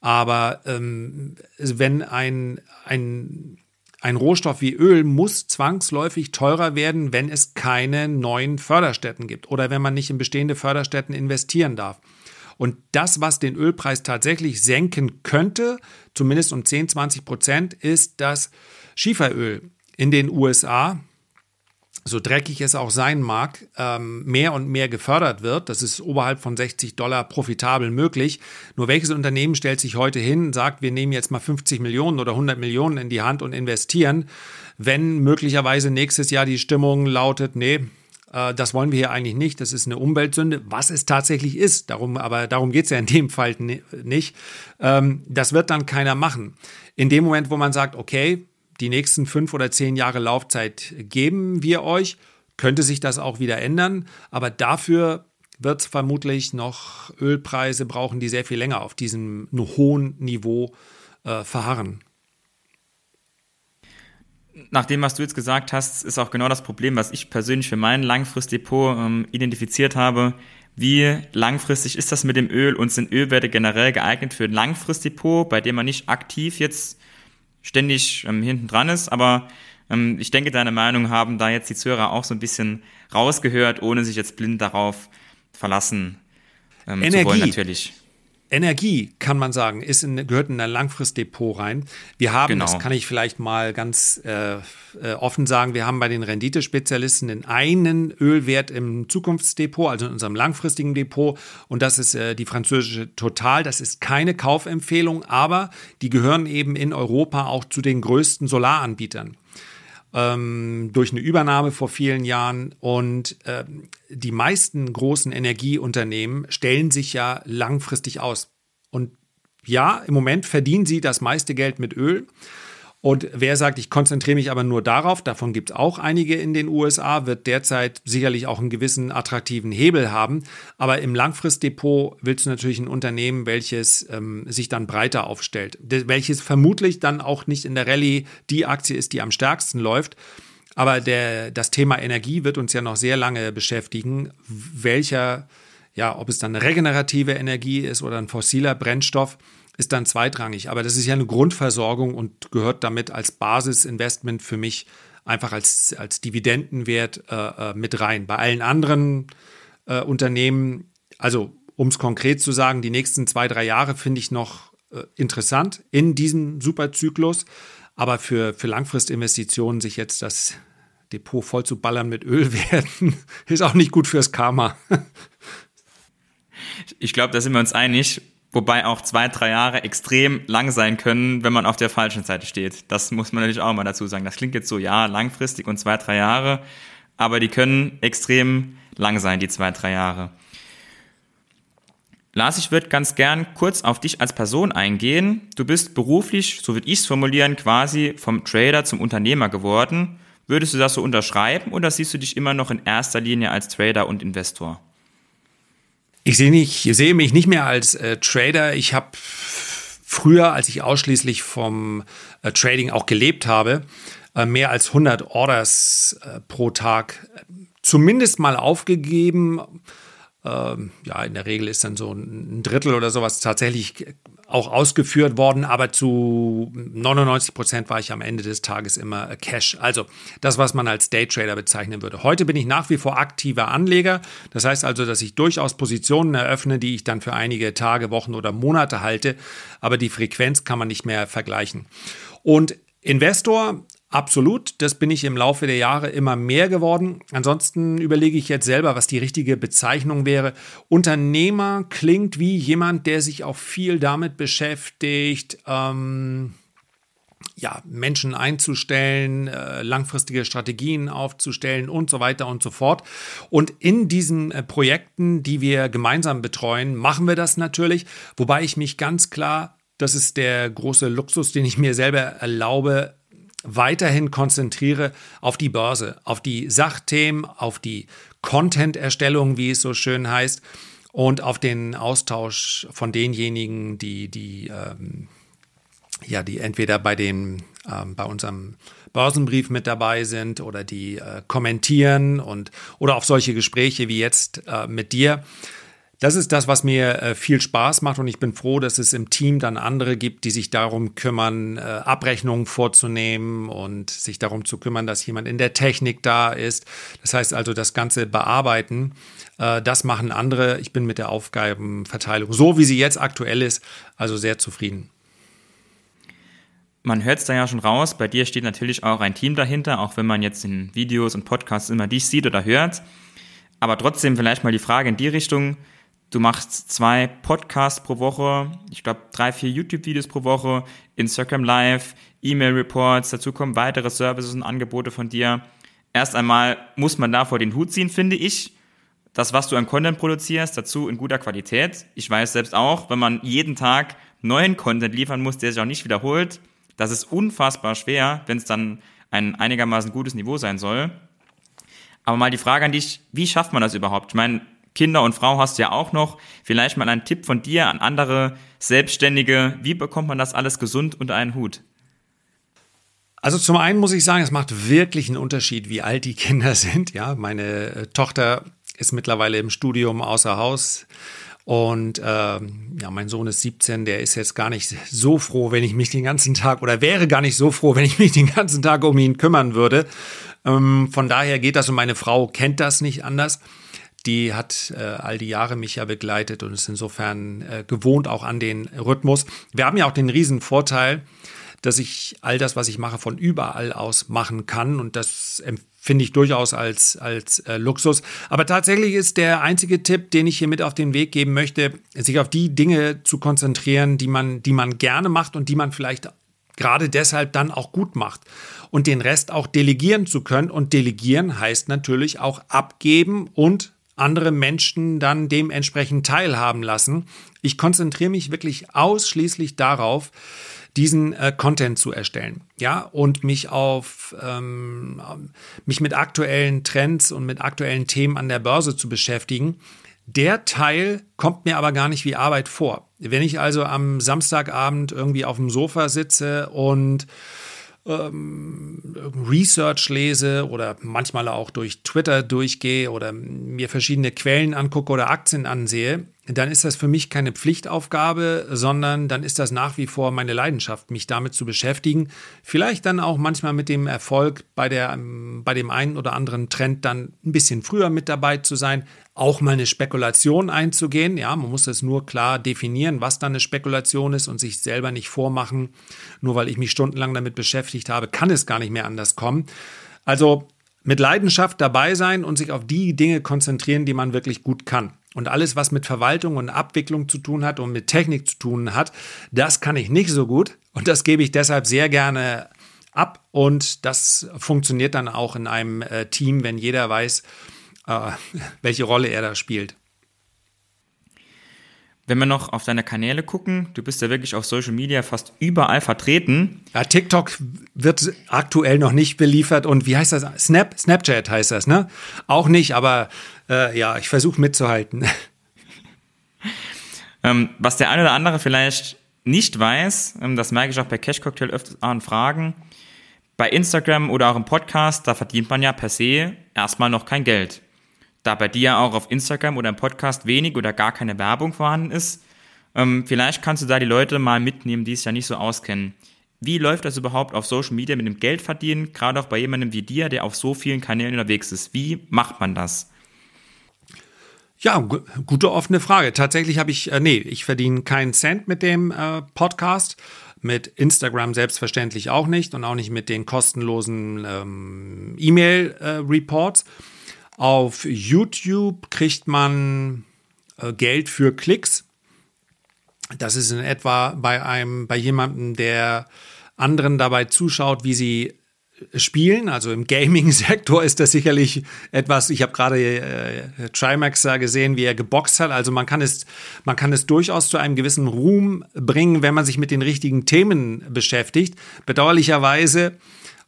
Speaker 2: Aber ähm, wenn ein, ein, ein Rohstoff wie Öl muss zwangsläufig teurer werden, wenn es keine neuen Förderstätten gibt oder wenn man nicht in bestehende Förderstätten investieren darf. Und das, was den Ölpreis tatsächlich senken könnte, zumindest um 10, 20 Prozent, ist, dass Schieferöl in den USA, so dreckig es auch sein mag, ähm, mehr und mehr gefördert wird. Das ist oberhalb von 60 Dollar profitabel möglich. Nur welches Unternehmen stellt sich heute hin und sagt, wir nehmen jetzt mal 50 Millionen oder 100 Millionen in die Hand und investieren, wenn möglicherweise nächstes Jahr die Stimmung lautet, nee, äh, das wollen wir hier eigentlich nicht. Das ist eine Umweltsünde, was es tatsächlich ist. Darum, aber darum geht es ja in dem Fall nicht. Ähm, das wird dann keiner machen. In dem Moment, wo man sagt, okay, die nächsten fünf oder zehn Jahre Laufzeit geben wir euch, könnte sich das auch wieder ändern. Aber dafür wird es vermutlich noch Ölpreise brauchen, die sehr viel länger auf diesem hohen Niveau äh, verharren
Speaker 1: nach dem, was du jetzt gesagt hast, ist auch genau das Problem, was ich persönlich für mein Langfristdepot ähm, identifiziert habe. Wie langfristig ist das mit dem Öl und sind Ölwerte generell geeignet für ein Langfristdepot, bei dem man nicht aktiv jetzt ständig ähm, hinten dran ist, aber ähm, ich denke, deine Meinung haben da jetzt die Zuhörer auch so ein bisschen rausgehört, ohne sich jetzt blind darauf verlassen
Speaker 2: ähm, Energie. zu wollen natürlich. Energie, kann man sagen, ist in, gehört in ein Langfristdepot rein. Wir haben, genau. das kann ich vielleicht mal ganz äh, äh, offen sagen, wir haben bei den Renditespezialisten den einen Ölwert im Zukunftsdepot, also in unserem langfristigen Depot. Und das ist äh, die französische Total. Das ist keine Kaufempfehlung, aber die gehören eben in Europa auch zu den größten Solaranbietern ähm, durch eine Übernahme vor vielen Jahren. Und äh, die meisten großen Energieunternehmen stellen sich ja langfristig aus. Und ja, im Moment verdienen sie das meiste Geld mit Öl. Und wer sagt, ich konzentriere mich aber nur darauf, davon gibt es auch einige in den USA, wird derzeit sicherlich auch einen gewissen attraktiven Hebel haben. Aber im Langfristdepot willst du natürlich ein Unternehmen, welches ähm, sich dann breiter aufstellt, welches vermutlich dann auch nicht in der Rallye die Aktie ist, die am stärksten läuft. Aber der, das Thema Energie wird uns ja noch sehr lange beschäftigen. Welcher, ja, ob es dann regenerative Energie ist oder ein fossiler Brennstoff, ist dann zweitrangig. Aber das ist ja eine Grundversorgung und gehört damit als Basisinvestment für mich einfach als, als Dividendenwert äh, äh, mit rein. Bei allen anderen äh, Unternehmen, also um es konkret zu sagen, die nächsten zwei, drei Jahre finde ich noch äh, interessant in diesem Superzyklus. Aber für, für Langfristinvestitionen sich jetzt das Depot voll zu ballern mit Öl werden, ist auch nicht gut fürs Karma.
Speaker 1: ich glaube, da sind wir uns einig. Wobei auch zwei, drei Jahre extrem lang sein können, wenn man auf der falschen Seite steht. Das muss man natürlich auch mal dazu sagen. Das klingt jetzt so, ja, langfristig und zwei, drei Jahre, aber die können extrem lang sein, die zwei, drei Jahre. Lars, ich würde ganz gern kurz auf dich als Person eingehen. Du bist beruflich, so würde ich es formulieren, quasi vom Trader zum Unternehmer geworden. Würdest du das so unterschreiben oder siehst du dich immer noch in erster Linie als Trader und Investor?
Speaker 2: Ich sehe, nicht, ich sehe mich nicht mehr als äh, Trader. Ich habe früher, als ich ausschließlich vom äh, Trading auch gelebt habe, äh, mehr als 100 Orders äh, pro Tag äh, zumindest mal aufgegeben. Ähm, ja, in der Regel ist dann so ein Drittel oder sowas tatsächlich auch ausgeführt worden, aber zu 99 Prozent war ich am Ende des Tages immer Cash. Also das, was man als Daytrader bezeichnen würde. Heute bin ich nach wie vor aktiver Anleger. Das heißt also, dass ich durchaus Positionen eröffne, die ich dann für einige Tage, Wochen oder Monate halte, aber die Frequenz kann man nicht mehr vergleichen. Und Investor Absolut, das bin ich im Laufe der Jahre immer mehr geworden. Ansonsten überlege ich jetzt selber, was die richtige Bezeichnung wäre. Unternehmer klingt wie jemand, der sich auch viel damit beschäftigt, ähm, ja, Menschen einzustellen, äh, langfristige Strategien aufzustellen und so weiter und so fort. Und in diesen äh, Projekten, die wir gemeinsam betreuen, machen wir das natürlich, wobei ich mich ganz klar das ist der große Luxus, den ich mir selber erlaube, weiterhin konzentriere auf die Börse, auf die Sachthemen, auf die Content-Erstellung, wie es so schön heißt, und auf den Austausch von denjenigen, die, die, ähm, ja, die entweder bei den, ähm, bei unserem Börsenbrief mit dabei sind oder die äh, kommentieren und oder auf solche Gespräche wie jetzt äh, mit dir. Das ist das, was mir äh, viel Spaß macht und ich bin froh, dass es im Team dann andere gibt, die sich darum kümmern, äh, Abrechnungen vorzunehmen und sich darum zu kümmern, dass jemand in der Technik da ist. Das heißt also, das ganze Bearbeiten, äh, das machen andere. Ich bin mit der Aufgabenverteilung, so wie sie jetzt aktuell ist, also sehr zufrieden.
Speaker 1: Man hört es da ja schon raus, bei dir steht natürlich auch ein Team dahinter, auch wenn man jetzt in Videos und Podcasts immer dich sieht oder hört. Aber trotzdem vielleicht mal die Frage in die Richtung, Du machst zwei Podcasts pro Woche, ich glaube drei, vier YouTube-Videos pro Woche, Instagram Live, E-Mail-Reports, dazu kommen weitere Services und Angebote von dir. Erst einmal muss man davor den Hut ziehen, finde ich. Das, was du an Content produzierst, dazu in guter Qualität. Ich weiß selbst auch, wenn man jeden Tag neuen Content liefern muss, der sich auch nicht wiederholt, das ist unfassbar schwer, wenn es dann ein einigermaßen gutes Niveau sein soll. Aber mal die Frage an dich, wie schafft man das überhaupt? Ich meine, Kinder und Frau hast du ja auch noch. Vielleicht mal ein Tipp von dir an andere Selbstständige. Wie bekommt man das alles gesund unter einen Hut?
Speaker 2: Also zum einen muss ich sagen, es macht wirklich einen Unterschied, wie alt die Kinder sind. Ja, meine äh, Tochter ist mittlerweile im Studium außer Haus. Und ähm, ja, mein Sohn ist 17, der ist jetzt gar nicht so froh, wenn ich mich den ganzen Tag oder wäre gar nicht so froh, wenn ich mich den ganzen Tag um ihn kümmern würde. Ähm, von daher geht das und meine Frau kennt das nicht anders die hat äh, all die Jahre mich ja begleitet und ist insofern äh, gewohnt auch an den Rhythmus. Wir haben ja auch den riesen Vorteil, dass ich all das, was ich mache, von überall aus machen kann und das empfinde ich durchaus als, als äh, Luxus. Aber tatsächlich ist der einzige Tipp, den ich hier mit auf den Weg geben möchte, sich auf die Dinge zu konzentrieren, die man, die man gerne macht und die man vielleicht gerade deshalb dann auch gut macht und den Rest auch delegieren zu können. Und delegieren heißt natürlich auch abgeben und andere Menschen dann dementsprechend teilhaben lassen. Ich konzentriere mich wirklich ausschließlich darauf, diesen äh, Content zu erstellen, ja, und mich auf ähm, mich mit aktuellen Trends und mit aktuellen Themen an der Börse zu beschäftigen. Der Teil kommt mir aber gar nicht wie Arbeit vor. Wenn ich also am Samstagabend irgendwie auf dem Sofa sitze und ähm, Research lese oder manchmal auch durch Twitter durchgehe oder mir verschiedene Quellen angucke oder Aktien ansehe, dann ist das für mich keine Pflichtaufgabe, sondern dann ist das nach wie vor meine Leidenschaft, mich damit zu beschäftigen. Vielleicht dann auch manchmal mit dem Erfolg bei, der, bei dem einen oder anderen Trend dann ein bisschen früher mit dabei zu sein, auch mal eine Spekulation einzugehen. Ja, man muss das nur klar definieren, was dann eine Spekulation ist und sich selber nicht vormachen. Nur weil ich mich stundenlang damit beschäftigt habe, kann es gar nicht mehr anders kommen. Also mit Leidenschaft dabei sein und sich auf die Dinge konzentrieren, die man wirklich gut kann. Und alles, was mit Verwaltung und Abwicklung zu tun hat und mit Technik zu tun hat, das kann ich nicht so gut. Und das gebe ich deshalb sehr gerne ab. Und das funktioniert dann auch in einem äh, Team, wenn jeder weiß, äh, welche Rolle er da spielt.
Speaker 1: Wenn wir noch auf deine Kanäle gucken, du bist ja wirklich auf Social Media fast überall vertreten.
Speaker 2: Ja, TikTok wird aktuell noch nicht beliefert und wie heißt das? Snap, Snapchat heißt das, ne? Auch nicht, aber äh, ja, ich versuche mitzuhalten.
Speaker 1: Ähm, was der eine oder andere vielleicht nicht weiß, ähm, das merke ich auch bei Cash Cocktail öfters an Fragen. Bei Instagram oder auch im Podcast, da verdient man ja per se erstmal noch kein Geld. Da bei dir auch auf Instagram oder im Podcast wenig oder gar keine Werbung vorhanden ist, ähm, vielleicht kannst du da die Leute mal mitnehmen, die es ja nicht so auskennen. Wie läuft das überhaupt auf Social Media mit dem Geld verdienen, gerade auch bei jemandem wie dir, der auf so vielen Kanälen unterwegs ist? Wie macht man das?
Speaker 2: Ja, gute offene Frage. Tatsächlich habe ich, äh, nee, ich verdiene keinen Cent mit dem äh, Podcast, mit Instagram selbstverständlich auch nicht und auch nicht mit den kostenlosen ähm, E-Mail-Reports. Äh, Auf YouTube kriegt man äh, Geld für Klicks. Das ist in etwa bei einem, bei jemandem, der anderen dabei zuschaut, wie sie spielen. Also im Gaming-Sektor ist das sicherlich etwas. Ich habe gerade äh, Trimax gesehen, wie er geboxt hat. Also man kann es, man kann es durchaus zu einem gewissen Ruhm bringen, wenn man sich mit den richtigen Themen beschäftigt. Bedauerlicherweise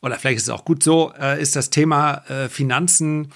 Speaker 2: oder vielleicht ist es auch gut so, äh, ist das Thema äh, Finanzen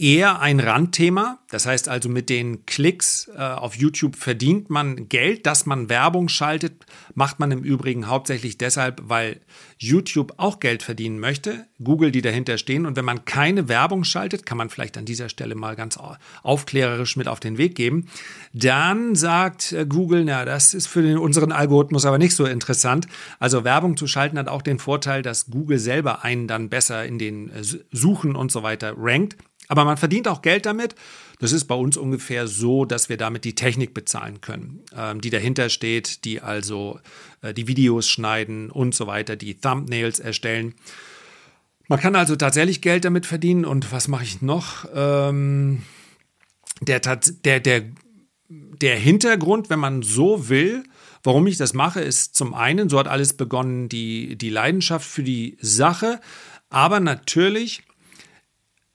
Speaker 2: eher ein Randthema. Das heißt also, mit den Klicks äh, auf YouTube verdient man Geld, dass man Werbung schaltet, macht man im Übrigen hauptsächlich deshalb, weil YouTube auch Geld verdienen möchte, Google, die dahinter stehen. Und wenn man keine Werbung schaltet, kann man vielleicht an dieser Stelle mal ganz aufklärerisch mit auf den Weg geben, dann sagt äh, Google, na, das ist für den, unseren Algorithmus aber nicht so interessant. Also Werbung zu schalten hat auch den Vorteil, dass Google selber einen dann besser in den äh, Suchen und so weiter rankt. Aber man verdient auch Geld damit. Das ist bei uns ungefähr so, dass wir damit die Technik bezahlen können, ähm, die dahinter steht, die also äh, die Videos schneiden und so weiter, die Thumbnails erstellen. Man kann also tatsächlich Geld damit verdienen. Und was mache ich noch? Ähm, der, der, der, der Hintergrund, wenn man so will, warum ich das mache, ist zum einen, so hat alles begonnen, die, die Leidenschaft für die Sache, aber natürlich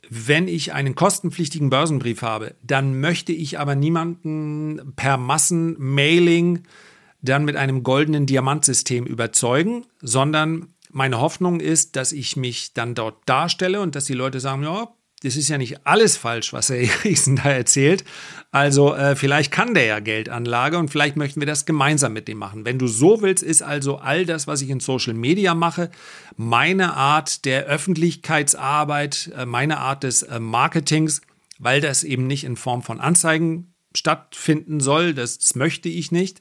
Speaker 2: wenn ich einen kostenpflichtigen Börsenbrief habe, dann möchte ich aber niemanden per Massenmailing dann mit einem goldenen Diamantsystem überzeugen, sondern meine Hoffnung ist, dass ich mich dann dort darstelle und dass die Leute sagen, ja, das ist ja nicht alles falsch, was Herr Eriksen da erzählt. Also äh, vielleicht kann der ja Geldanlage und vielleicht möchten wir das gemeinsam mit dem machen. Wenn du so willst, ist also all das, was ich in Social Media mache, meine Art der Öffentlichkeitsarbeit, äh, meine Art des äh, Marketings, weil das eben nicht in Form von Anzeigen stattfinden soll, das, das möchte ich nicht,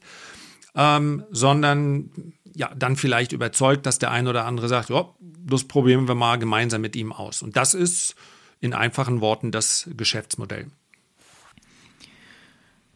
Speaker 2: ähm, sondern ja, dann vielleicht überzeugt, dass der ein oder andere sagt, ja, das probieren wir mal gemeinsam mit ihm aus. Und das ist in einfachen Worten das Geschäftsmodell.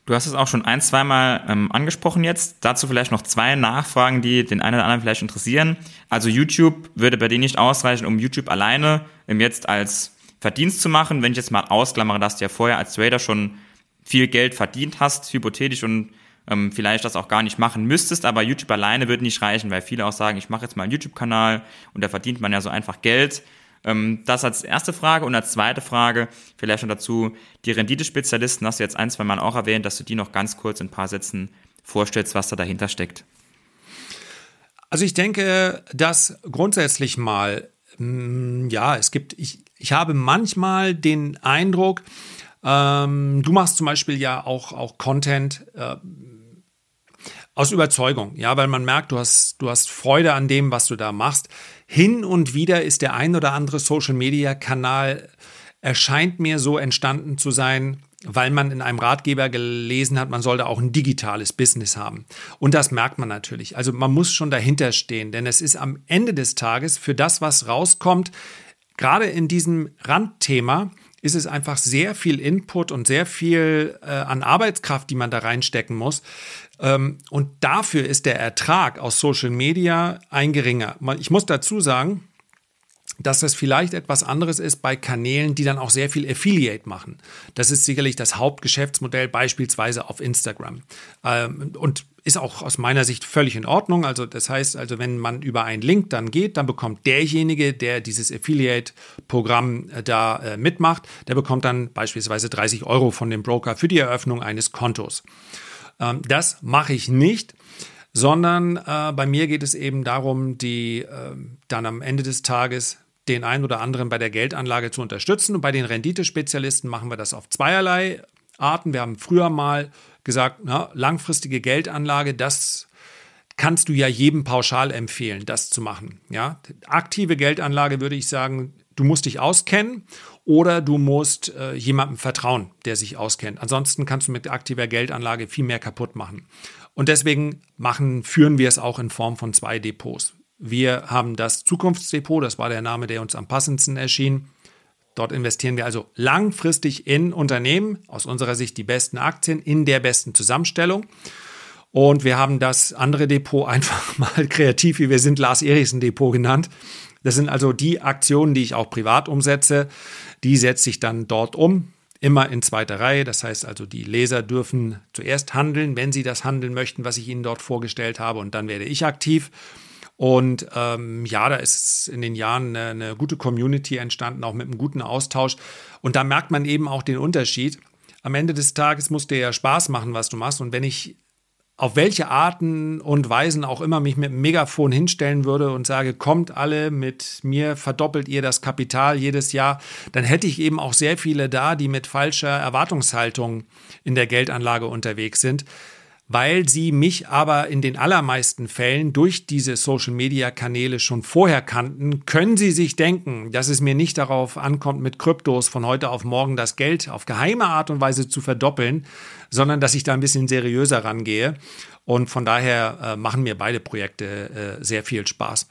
Speaker 1: Du hast es auch schon ein, zweimal ähm, angesprochen jetzt. Dazu vielleicht noch zwei Nachfragen, die den einen oder anderen vielleicht interessieren. Also YouTube würde bei dir nicht ausreichen, um YouTube alleine ähm, jetzt als Verdienst zu machen. Wenn ich jetzt mal ausklammere, dass du ja vorher als Trader schon viel Geld verdient hast, hypothetisch und ähm, vielleicht das auch gar nicht machen müsstest, aber YouTube alleine würde nicht reichen, weil viele auch sagen, ich mache jetzt mal einen YouTube-Kanal und da verdient man ja so einfach Geld. Ähm, das als erste Frage und als zweite Frage vielleicht noch dazu, die Renditespezialisten hast du jetzt ein, zwei Mal auch erwähnt, dass du die noch ganz kurz in ein paar Sätzen vorstellst, was da dahinter steckt.
Speaker 2: Also ich denke, dass grundsätzlich mal, mm, ja, es gibt, ich, ich habe manchmal den Eindruck, ähm, du machst zum Beispiel ja auch, auch Content äh, aus Überzeugung, ja, weil man merkt, du hast, du hast Freude an dem, was du da machst. Hin und wieder ist der ein oder andere Social Media Kanal erscheint mir so entstanden zu sein, weil man in einem Ratgeber gelesen hat, man sollte auch ein digitales Business haben. Und das merkt man natürlich. Also man muss schon dahinter stehen, denn es ist am Ende des Tages für das, was rauskommt, gerade in diesem Randthema, ist es einfach sehr viel Input und sehr viel äh, an Arbeitskraft, die man da reinstecken muss. Ähm, und dafür ist der Ertrag aus Social Media ein geringer. Ich muss dazu sagen, dass das vielleicht etwas anderes ist bei Kanälen, die dann auch sehr viel Affiliate machen. Das ist sicherlich das Hauptgeschäftsmodell beispielsweise auf Instagram. Ähm, und ist auch aus meiner Sicht völlig in Ordnung. Also das heißt, also wenn man über einen Link dann geht, dann bekommt derjenige, der dieses Affiliate-Programm äh, da äh, mitmacht, der bekommt dann beispielsweise 30 Euro von dem Broker für die Eröffnung eines Kontos. Ähm, das mache ich nicht sondern äh, bei mir geht es eben darum, die äh, dann am Ende des Tages den einen oder anderen bei der Geldanlage zu unterstützen. Und bei den Renditespezialisten machen wir das auf zweierlei Arten. Wir haben früher mal gesagt, na, langfristige Geldanlage, das kannst du ja jedem pauschal empfehlen, das zu machen. Ja? Aktive Geldanlage würde ich sagen, du musst dich auskennen oder du musst äh, jemandem vertrauen, der sich auskennt. Ansonsten kannst du mit aktiver Geldanlage viel mehr kaputt machen. Und deswegen machen, führen wir es auch in Form von zwei Depots. Wir haben das Zukunftsdepot, das war der Name, der uns am passendsten erschien. Dort investieren wir also langfristig in Unternehmen, aus unserer Sicht die besten Aktien in der besten Zusammenstellung. Und wir haben das andere Depot einfach mal kreativ, wie wir sind, Lars Erichsen Depot genannt. Das sind also die Aktionen, die ich auch privat umsetze. Die setze ich dann dort um, immer in zweiter Reihe. Das heißt also, die Leser dürfen zuerst handeln, wenn sie das handeln möchten, was ich ihnen dort vorgestellt habe. Und dann werde ich aktiv. Und ähm, ja, da ist in den Jahren eine, eine, gute Community entstanden, auch mit einem guten Austausch. Und da merkt man eben auch den Unterschied. Am Ende des Tages muss dir ja Spaß machen, was du machst. Und wenn ich auf welche Arten und Weisen auch immer mich mit dem Megafon hinstellen würde und sage, kommt alle mit mir, verdoppelt ihr das Kapital jedes Jahr, dann hätte ich eben auch sehr viele da, die mit falscher Erwartungshaltung in der Geldanlage unterwegs sind weil sie mich aber in den allermeisten Fällen durch diese Social-Media-Kanäle schon vorher kannten, können sie sich denken, dass es mir nicht darauf ankommt, mit Kryptos von heute auf morgen das Geld auf geheime Art und Weise zu verdoppeln, sondern dass ich da ein bisschen seriöser rangehe. Und von daher äh, machen mir beide Projekte äh, sehr viel Spaß.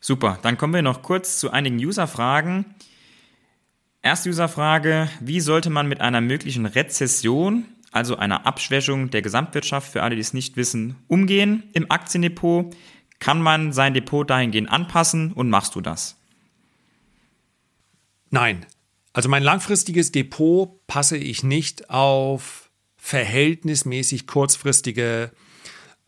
Speaker 1: Super, dann kommen wir noch kurz zu einigen User-Fragen. Erste User-Frage, wie sollte man mit einer möglichen Rezession also einer Abschwächung der Gesamtwirtschaft, für alle, die es nicht wissen, umgehen im Aktiendepot? Kann man sein Depot dahingehend anpassen und machst du das?
Speaker 2: Nein. Also mein langfristiges Depot passe ich nicht auf verhältnismäßig kurzfristige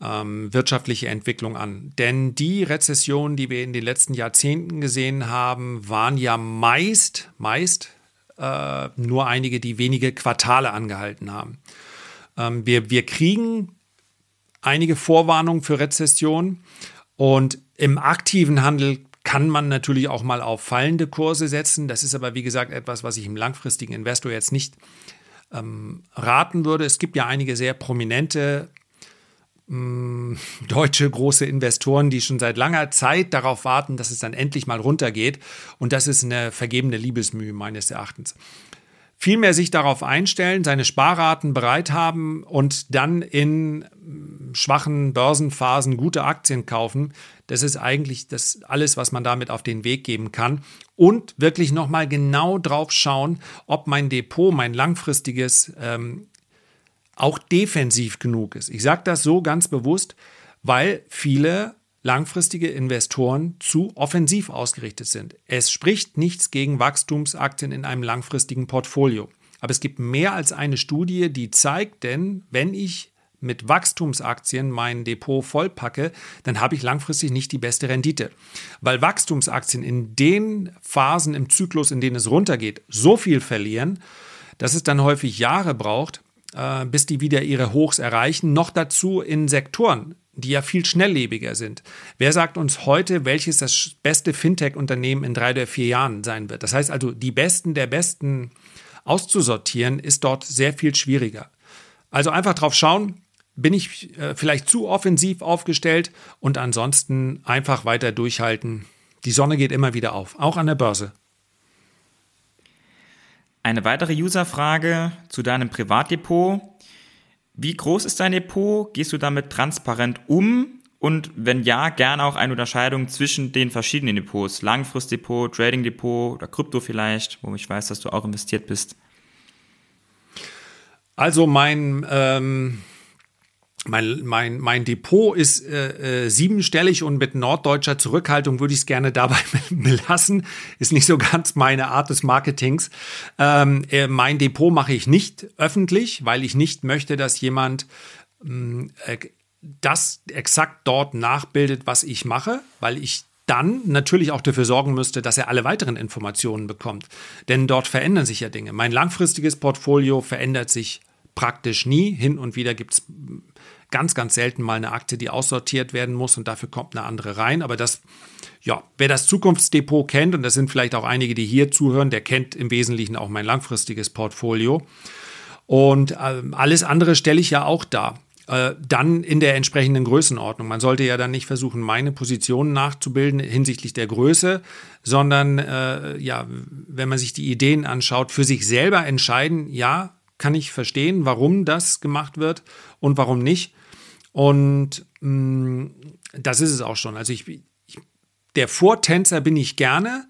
Speaker 2: ähm, wirtschaftliche Entwicklung an. Denn die Rezessionen, die wir in den letzten Jahrzehnten gesehen haben, waren ja meist, meist äh, nur einige, die wenige Quartale angehalten haben. Ähm, wir, wir kriegen einige Vorwarnungen für Rezession und im aktiven Handel kann man natürlich auch mal auf fallende Kurse setzen. Das ist aber, wie gesagt, etwas, was ich im langfristigen Investor jetzt nicht ähm, raten würde. Es gibt ja einige sehr prominente deutsche große Investoren, die schon seit langer Zeit darauf warten, dass es dann endlich mal runtergeht. Und das ist eine vergebene Liebesmühe meines Erachtens. Vielmehr sich darauf einstellen, seine Sparraten bereit haben und dann in mm, schwachen Börsenphasen gute Aktien kaufen. Das ist eigentlich das alles, was man damit auf den Weg geben kann. Und wirklich nochmal genau drauf schauen, ob mein Depot, mein langfristiges ähm, auch defensiv genug ist. Ich sage das so ganz bewusst, weil viele langfristige Investoren zu offensiv ausgerichtet sind. Es spricht nichts gegen Wachstumsaktien in einem langfristigen Portfolio. Aber es gibt mehr als eine Studie, die zeigt, denn wenn ich mit Wachstumsaktien mein Depot vollpacke, dann habe ich langfristig nicht die beste Rendite. Weil Wachstumsaktien in den Phasen im Zyklus, in denen es runtergeht, so viel verlieren, dass es dann häufig Jahre braucht, äh, bis die wieder ihre Hochs erreichen. Noch dazu in Sektoren, die ja viel schnelllebiger sind. Wer sagt uns heute, welches das beste Fintech-Unternehmen in drei oder vier Jahren sein wird? Das heißt also, die Besten der Besten auszusortieren, ist dort sehr viel schwieriger. Also einfach drauf schauen, bin ich äh, vielleicht zu offensiv aufgestellt und ansonsten einfach weiter durchhalten. Die Sonne geht immer wieder auf, auch an der Börse.
Speaker 1: Eine weitere Userfrage zu deinem Privatdepot. Wie groß ist dein Depot? Gehst du damit transparent um? Und wenn ja, gerne auch eine Unterscheidung zwischen den verschiedenen Depots. Langfristdepot, Trading-Depot oder Krypto vielleicht, wo ich weiß, dass du auch investiert bist.
Speaker 2: Also mein ähm, mein, mein, mein Depot ist äh, äh, siebenstellig und mit norddeutscher Zurückhaltung würde ich es gerne dabei belassen. Ist nicht so ganz meine Art des Marketings. Ähm, äh, mein Depot mache ich nicht öffentlich, weil ich nicht möchte, dass jemand mm, äh, das exakt dort nachbildet, was ich mache, weil ich dann natürlich auch dafür sorgen müsste, dass er alle weiteren Informationen bekommt. Denn dort verändern sich ja Dinge. Mein langfristiges Portfolio verändert sich praktisch nie. Hin und wieder gibt es ganz, ganz selten mal eine Akte, die aussortiert werden muss und dafür kommt eine andere rein. Aber das, ja, wer das Zukunftsdepot kennt, und das sind vielleicht auch einige, die hier zuhören, der kennt im Wesentlichen auch mein langfristiges Portfolio. Und äh, alles andere stelle ich ja auch dar äh, dann in der entsprechenden Größenordnung. Man sollte ja dann nicht versuchen, meine Position nachzubilden hinsichtlich der Größe, sondern äh, ja, wenn man sich die Ideen anschaut, für sich selber entscheiden, ja, kann ich verstehen, warum das gemacht wird und warum nicht. Und mh, mm, das ist es auch schon. Also ich, ich, der Vortänzer bin ich gerne,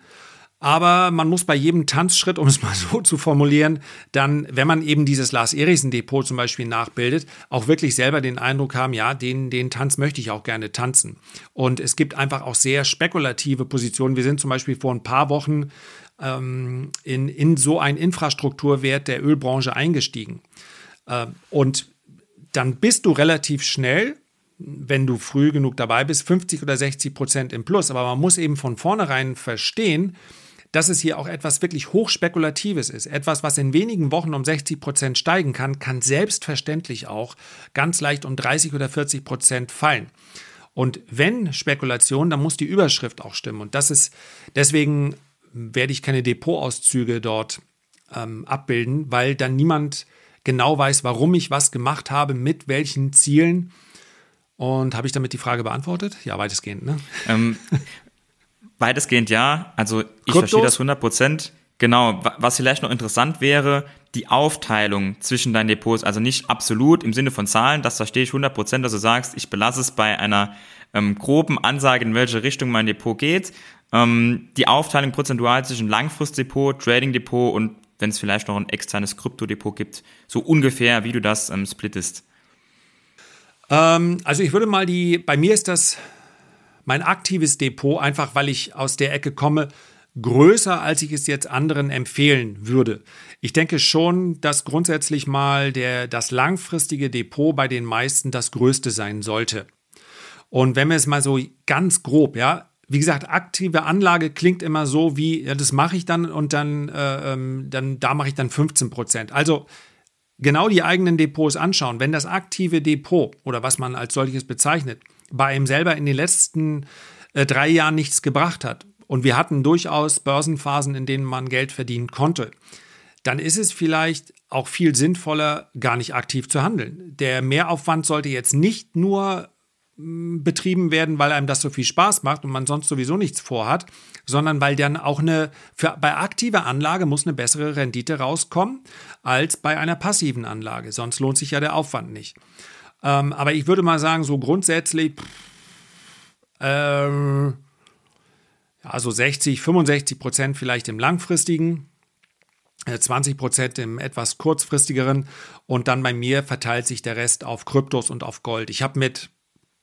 Speaker 2: aber man muss bei jedem Tanzschritt, um es mal so zu formulieren, dann, wenn man eben dieses Lars Eriksen Depot zum Beispiel nachbildet, auch wirklich selber den Eindruck haben, ja, den, den Tanz möchte ich auch gerne tanzen. Und es gibt einfach auch sehr spekulative Positionen. Wir sind zum Beispiel vor ein paar Wochen ähm, in, in so einen Infrastrukturwert der Ölbranche eingestiegen. Äh, und dann bist du relativ schnell, wenn du früh genug dabei bist, 50 oder 60 Prozent im Plus. Aber man muss eben von vornherein verstehen, dass es hier auch etwas wirklich hochspekulatives ist. Etwas, was in wenigen Wochen um 60 Prozent steigen kann, kann selbstverständlich auch ganz leicht um 30 oder 40 Prozent fallen. Und wenn Spekulation, dann muss die Überschrift auch stimmen. Und das ist deswegen werde ich keine Depotauszüge dort ähm, abbilden, weil dann niemand genau weiß, warum ich was gemacht habe, mit welchen Zielen. Und habe ich damit die Frage beantwortet? Ja, weitestgehend, ne? Ähm,
Speaker 1: weitestgehend ja. Also ich Kryptos? verstehe das 100 Prozent. Genau, was vielleicht noch interessant wäre, die Aufteilung zwischen deinen Depots, also nicht absolut im Sinne von Zahlen, das verstehe ich 100 Prozent, dass du sagst, ich belasse es bei einer ähm, groben Ansage, in welche Richtung mein Depot geht. Ähm, die Aufteilung prozentual zwischen Langfristdepot, Trading-Depot und wenn es vielleicht noch ein externes Kryptodepot gibt, so ungefähr, wie du das ähm, splittest?
Speaker 2: Ähm, also ich würde mal die, bei mir ist das mein aktives Depot, einfach weil ich aus der Ecke komme, größer, als ich es jetzt anderen empfehlen würde. Ich denke schon, dass grundsätzlich mal der, das langfristige Depot bei den meisten das größte sein sollte. Und wenn wir es mal so ganz grob, ja, wie gesagt, aktive Anlage klingt immer so wie, ja, das mache ich dann und dann, äh, ähm, dann da mache ich dann 15 Prozent. Also genau die eigenen Depots anschauen. Wenn das aktive Depot oder was man als solches bezeichnet, bei einem selber in den letzten äh, drei Jahren nichts gebracht hat und wir hatten durchaus Börsenphasen, in denen man Geld verdienen konnte, dann ist es vielleicht auch viel sinnvoller, gar nicht aktiv zu handeln. Der Mehraufwand sollte jetzt nicht nur betrieben werden, weil einem das so viel Spaß macht und man sonst sowieso nichts vorhat, sondern weil dann auch eine, für, bei aktiver Anlage muss eine bessere Rendite rauskommen als bei einer passiven Anlage. Sonst lohnt sich ja der Aufwand nicht. Ähm, aber ich würde mal sagen, so grundsätzlich, äh, ja, so 60, 65 Prozent vielleicht im langfristigen, 20 äh, Prozent im etwas kurzfristigeren und dann bei mir verteilt sich der Rest auf Kryptos und auf Gold. Ich habe mit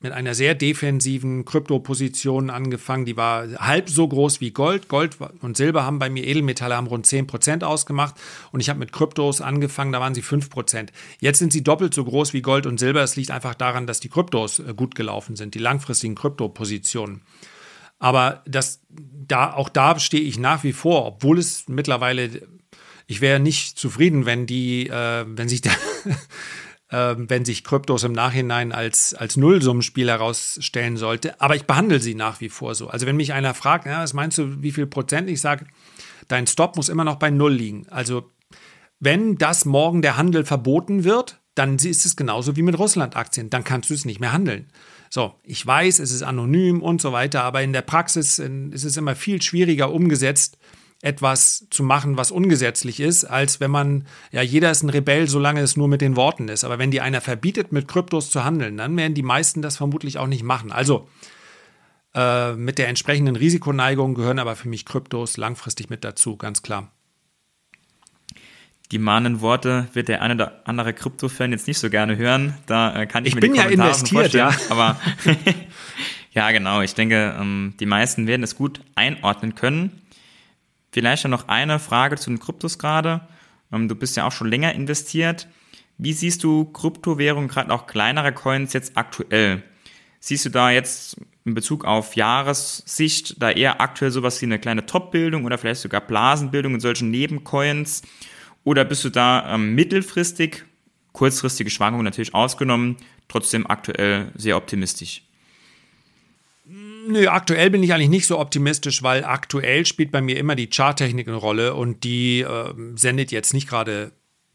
Speaker 2: mit einer sehr defensiven Kryptoposition angefangen. Die war halb so groß wie Gold. Gold und Silber haben bei mir Edelmetalle haben rund 10% ausgemacht und ich habe mit Kryptos angefangen, da waren sie 5%. Jetzt sind sie doppelt so groß wie Gold und Silber. Das liegt einfach daran, dass die Kryptos äh, gut gelaufen sind, die langfristigen Kryptopositionen. Aber das, da, auch da stehe ich nach wie vor, obwohl es mittlerweile, ich wäre nicht zufrieden, wenn die, äh, wenn sich äh, wenn sich Kryptos im Nachhinein als, als Nullsummenspiel herausstellen sollte. Aber ich behandle sie nach wie vor so. Also wenn mich einer fragt, ja, was meinst du, wie viel Prozent? Ich sage, dein Stop muss immer noch bei Null liegen. Also wenn das morgen der Handel verboten wird, dann ist es genauso wie mit Russland-Aktien. Dann kannst du es nicht mehr handeln. So, ich weiß, es ist anonym und so weiter, aber in der Praxis ist es immer viel schwieriger umgesetzt, etwas zu machen, was ungesetzlich ist, als wenn man, ja, jeder ist ein Rebell, solange es nur mit den Worten ist. Aber wenn die einer verbietet, mit Kryptos zu handeln, dann werden die meisten das vermutlich auch nicht machen. Also, äh, mit der entsprechenden Risikoneigung gehören aber für mich Kryptos langfristig mit dazu, ganz klar.
Speaker 1: Die mahnenden Worte wird der eine oder andere Krypto-Fan jetzt nicht so gerne hören. Da äh, kann ich,
Speaker 2: ich
Speaker 1: mir
Speaker 2: bin
Speaker 1: die
Speaker 2: ja investiert, ja.
Speaker 1: Aber ja, genau. Ich denke, ähm, die meisten werden es gut einordnen können. Vielleicht noch eine Frage zu den Kryptos gerade. Ähm, du bist ja auch schon länger investiert. Wie siehst du Kryptowährungen, gerade auch kleinere Coins jetzt aktuell? Siehst du da jetzt in Bezug auf Jahressicht da eher aktuell sowas wie eine kleine Top-Bildung oder vielleicht sogar Blasenbildung in solchen Nebencoins? Oder bist du da ähm, mittelfristig, kurzfristige Schwankungen natürlich ausgenommen, trotzdem aktuell sehr optimistisch?
Speaker 2: Nö, aktuell bin ich eigentlich nicht so optimistisch, weil aktuell spielt bei mir immer die Charttechnik eine Rolle und die äh, sendet jetzt nicht gerade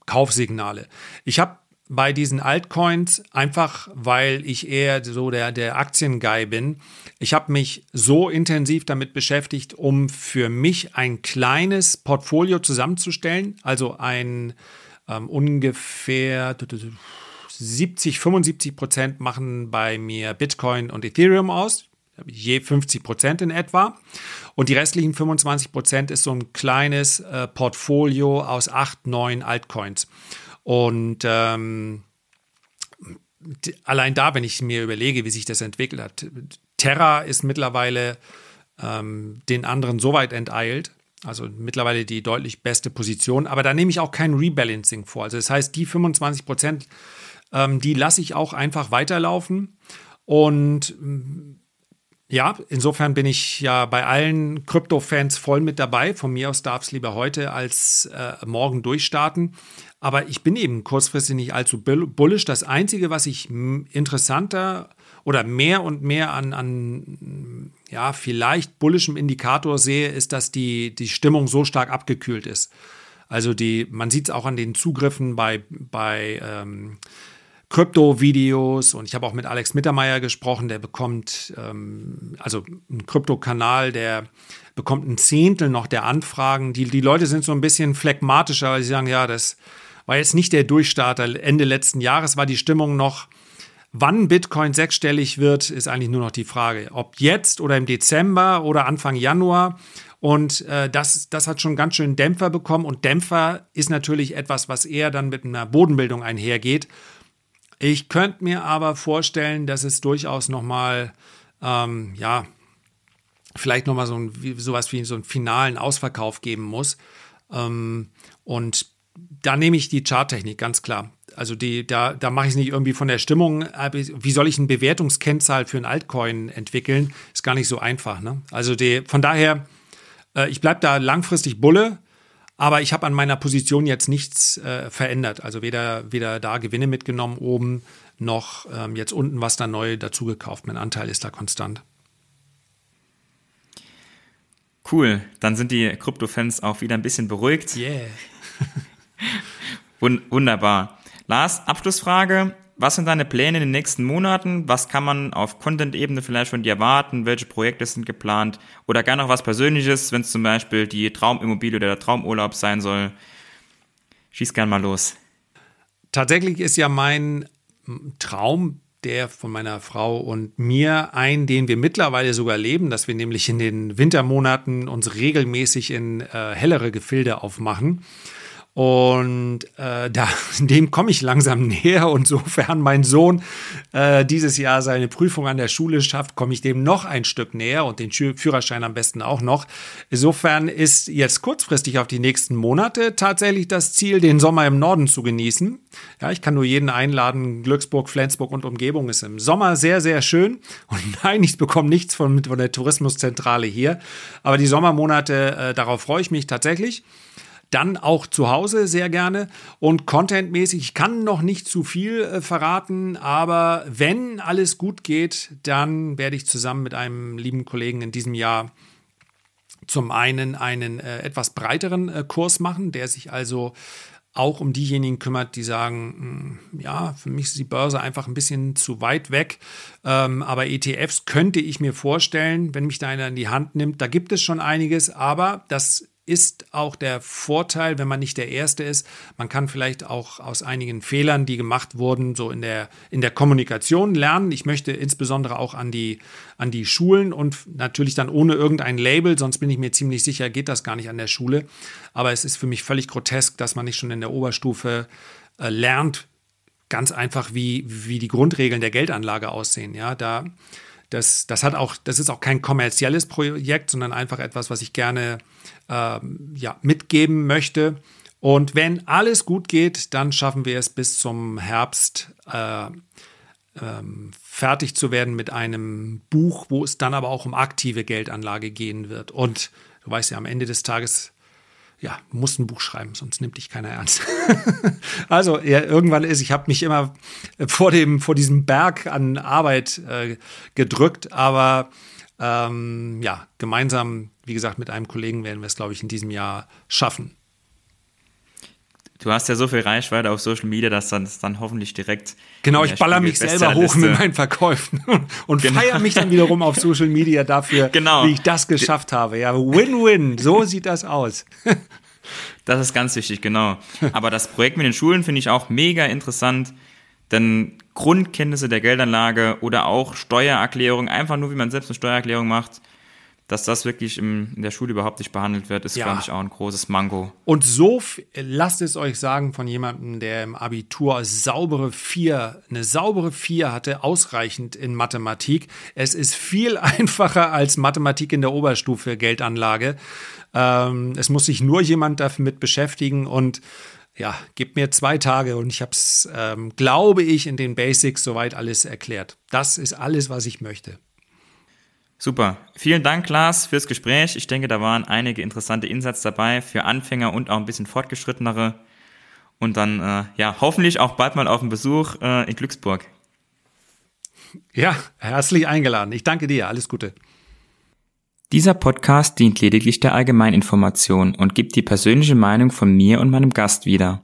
Speaker 2: Kaufsignale. Ich habe bei diesen Altcoins einfach, weil ich eher so der, der Aktienguy bin. Ich habe mich so intensiv damit beschäftigt, um für mich ein kleines Portfolio zusammenzustellen, also ein ähm, ungefähr 70, 75 Prozent machen bei mir Bitcoin und Ethereum aus je 50 Prozent in etwa. Und die restlichen 25 Prozent ist so ein kleines äh, Portfolio aus acht, neun Altcoins. Und ähm, allein da, wenn ich mir überlege, wie sich das entwickelt hat, Terra ist mittlerweile ähm, den anderen so weit enteilt, also mittlerweile die deutlich beste Position, aber da nehme ich auch kein Rebalancing vor. Also das heißt, die 25 Prozent, ähm, die lasse ich auch einfach weiterlaufen. Und ja, insofern bin ich ja bei allen Krypto-Fans voll mit dabei. Von mir aus darf es lieber heute als äh, morgen durchstarten. Aber ich bin eben kurzfristig nicht allzu bullisch. Das Einzige, was ich interessanter oder mehr und mehr an, an ja, vielleicht bullischem Indikator sehe, ist, dass die, die Stimmung so stark abgekühlt ist. Also die, man sieht es auch an den Zugriffen bei, bei ähm, Krypto-Videos und ich habe auch mit Alex Mittermeier gesprochen, der bekommt, ähm, also ein Krypto-Kanal, der bekommt ein Zehntel noch der Anfragen. Die, die Leute sind so ein bisschen phlegmatischer, weil sie sagen, ja, das war jetzt nicht der Durchstarter. Ende letzten Jahres war die Stimmung noch, wann Bitcoin sechsstellig wird, ist eigentlich nur noch die Frage. Ob jetzt oder im Dezember oder Anfang Januar. Und äh, das, das hat schon ganz schön Dämpfer bekommen. Und Dämpfer ist natürlich etwas, was eher dann mit einer Bodenbildung einhergeht. Ich könnte mir aber vorstellen, dass es durchaus nochmal, ähm, ja, vielleicht nochmal so ein, wie, sowas wie so einen finalen Ausverkauf geben muss. Ähm, und da nehme ich die Charttechnik, ganz klar. Also die, da, da mache ich es nicht irgendwie von der Stimmung. Wie soll ich eine Bewertungskennzahl für ein Altcoin entwickeln? Ist gar nicht so einfach. Ne? Also die, von daher, äh, ich bleibe da langfristig Bulle. Aber ich habe an meiner Position jetzt nichts äh, verändert. Also weder, weder da Gewinne mitgenommen oben, noch ähm, jetzt unten was da neu dazugekauft. Mein Anteil ist da konstant.
Speaker 1: Cool, dann sind die Krypto-Fans auch wieder ein bisschen beruhigt.
Speaker 2: Yeah.
Speaker 1: Wunderbar. Lars, Abschlussfrage. Was sind deine Pläne in den nächsten Monaten? Was kann man auf Content-Ebene vielleicht von dir erwarten? Welche Projekte sind geplant? Oder gar noch was Persönliches, wenn es zum Beispiel die Traumimmobilie oder der Traumurlaub sein soll? Schieß gern mal los.
Speaker 2: Tatsächlich ist ja mein Traum, der von meiner Frau und mir ein, den wir mittlerweile sogar leben, dass wir nämlich in den Wintermonaten uns regelmäßig in äh, hellere Gefilde aufmachen. Und äh, da, dem komme ich langsam näher. Und sofern mein Sohn äh, dieses Jahr seine Prüfung an der Schule schafft, komme ich dem noch ein Stück näher und den Führerschein am besten auch noch. Insofern ist jetzt kurzfristig auf die nächsten Monate tatsächlich das Ziel, den Sommer im Norden zu genießen. Ja, ich kann nur jeden einladen. Glücksburg, Flensburg und Umgebung ist im Sommer sehr, sehr schön. Und nein, ich bekomme nichts von, von der Tourismuszentrale hier. Aber die Sommermonate, äh, darauf freue ich mich tatsächlich. Dann auch zu Hause sehr gerne und contentmäßig. Ich kann noch nicht zu viel äh, verraten, aber wenn alles gut geht, dann werde ich zusammen mit einem lieben Kollegen in diesem Jahr zum einen einen äh, etwas breiteren äh, Kurs machen, der sich also auch um diejenigen kümmert, die sagen, hm, ja, für mich ist die Börse einfach ein bisschen zu weit weg. Ähm, aber ETFs könnte ich mir vorstellen, wenn mich da einer in die Hand nimmt. Da gibt es schon einiges, aber das ist auch der Vorteil, wenn man nicht der Erste ist. Man kann vielleicht auch aus einigen Fehlern, die gemacht wurden, so in der, in der Kommunikation lernen. Ich möchte insbesondere auch an die, an die Schulen und natürlich dann ohne irgendein Label, sonst bin ich mir ziemlich sicher, geht das gar nicht an der Schule. Aber es ist für mich völlig grotesk, dass man nicht schon in der Oberstufe äh, lernt, ganz einfach, wie, wie die Grundregeln der Geldanlage aussehen. Ja, da das, das hat auch, das ist auch kein kommerzielles Projekt, sondern einfach etwas, was ich gerne ähm, ja, mitgeben möchte. Und wenn alles gut geht, dann schaffen wir es bis zum Herbst äh, ähm, fertig zu werden mit einem Buch, wo es dann aber auch um aktive Geldanlage gehen wird. Und du weißt ja, am Ende des Tages ja, musst ein Buch schreiben, sonst nimmt dich keiner ernst. also ja, irgendwann ist, ich habe mich immer vor dem vor diesem Berg an Arbeit äh, gedrückt, aber ähm, ja, gemeinsam, wie gesagt, mit einem Kollegen werden wir es, glaube ich, in diesem Jahr schaffen.
Speaker 1: Du hast ja so viel Reichweite auf Social Media, dass dann, dann hoffentlich direkt.
Speaker 2: Genau, ich baller mich selber hoch mit meinen Verkäufen und genau. feiere mich dann wiederum auf Social Media dafür, genau. wie ich das geschafft habe. Ja, Win-Win, so sieht das aus.
Speaker 1: das ist ganz wichtig, genau. Aber das Projekt mit den Schulen finde ich auch mega interessant, denn Grundkenntnisse der Geldanlage oder auch Steuererklärung, einfach nur wie man selbst eine Steuererklärung macht, dass das wirklich im, in der Schule überhaupt nicht behandelt wird, ist, ja. glaube ich, auch ein großes Mango.
Speaker 2: Und so lasst es euch sagen von jemandem, der im Abitur saubere vier, eine saubere vier hatte, ausreichend in Mathematik. Es ist viel einfacher als Mathematik in der Oberstufe Geldanlage. Ähm, es muss sich nur jemand damit beschäftigen und ja, gib mir zwei Tage und ich habe es, ähm, glaube ich, in den Basics soweit alles erklärt. Das ist alles, was ich möchte.
Speaker 1: Super. Vielen Dank, Lars, fürs Gespräch. Ich denke, da waren einige interessante Insights dabei für Anfänger und auch ein bisschen fortgeschrittenere. Und dann, äh, ja, hoffentlich auch bald mal auf einen Besuch äh, in Glücksburg.
Speaker 2: Ja, herzlich eingeladen. Ich danke dir. Alles Gute.
Speaker 1: Dieser Podcast dient lediglich der Allgemeininformation und gibt die persönliche Meinung von mir und meinem Gast wieder.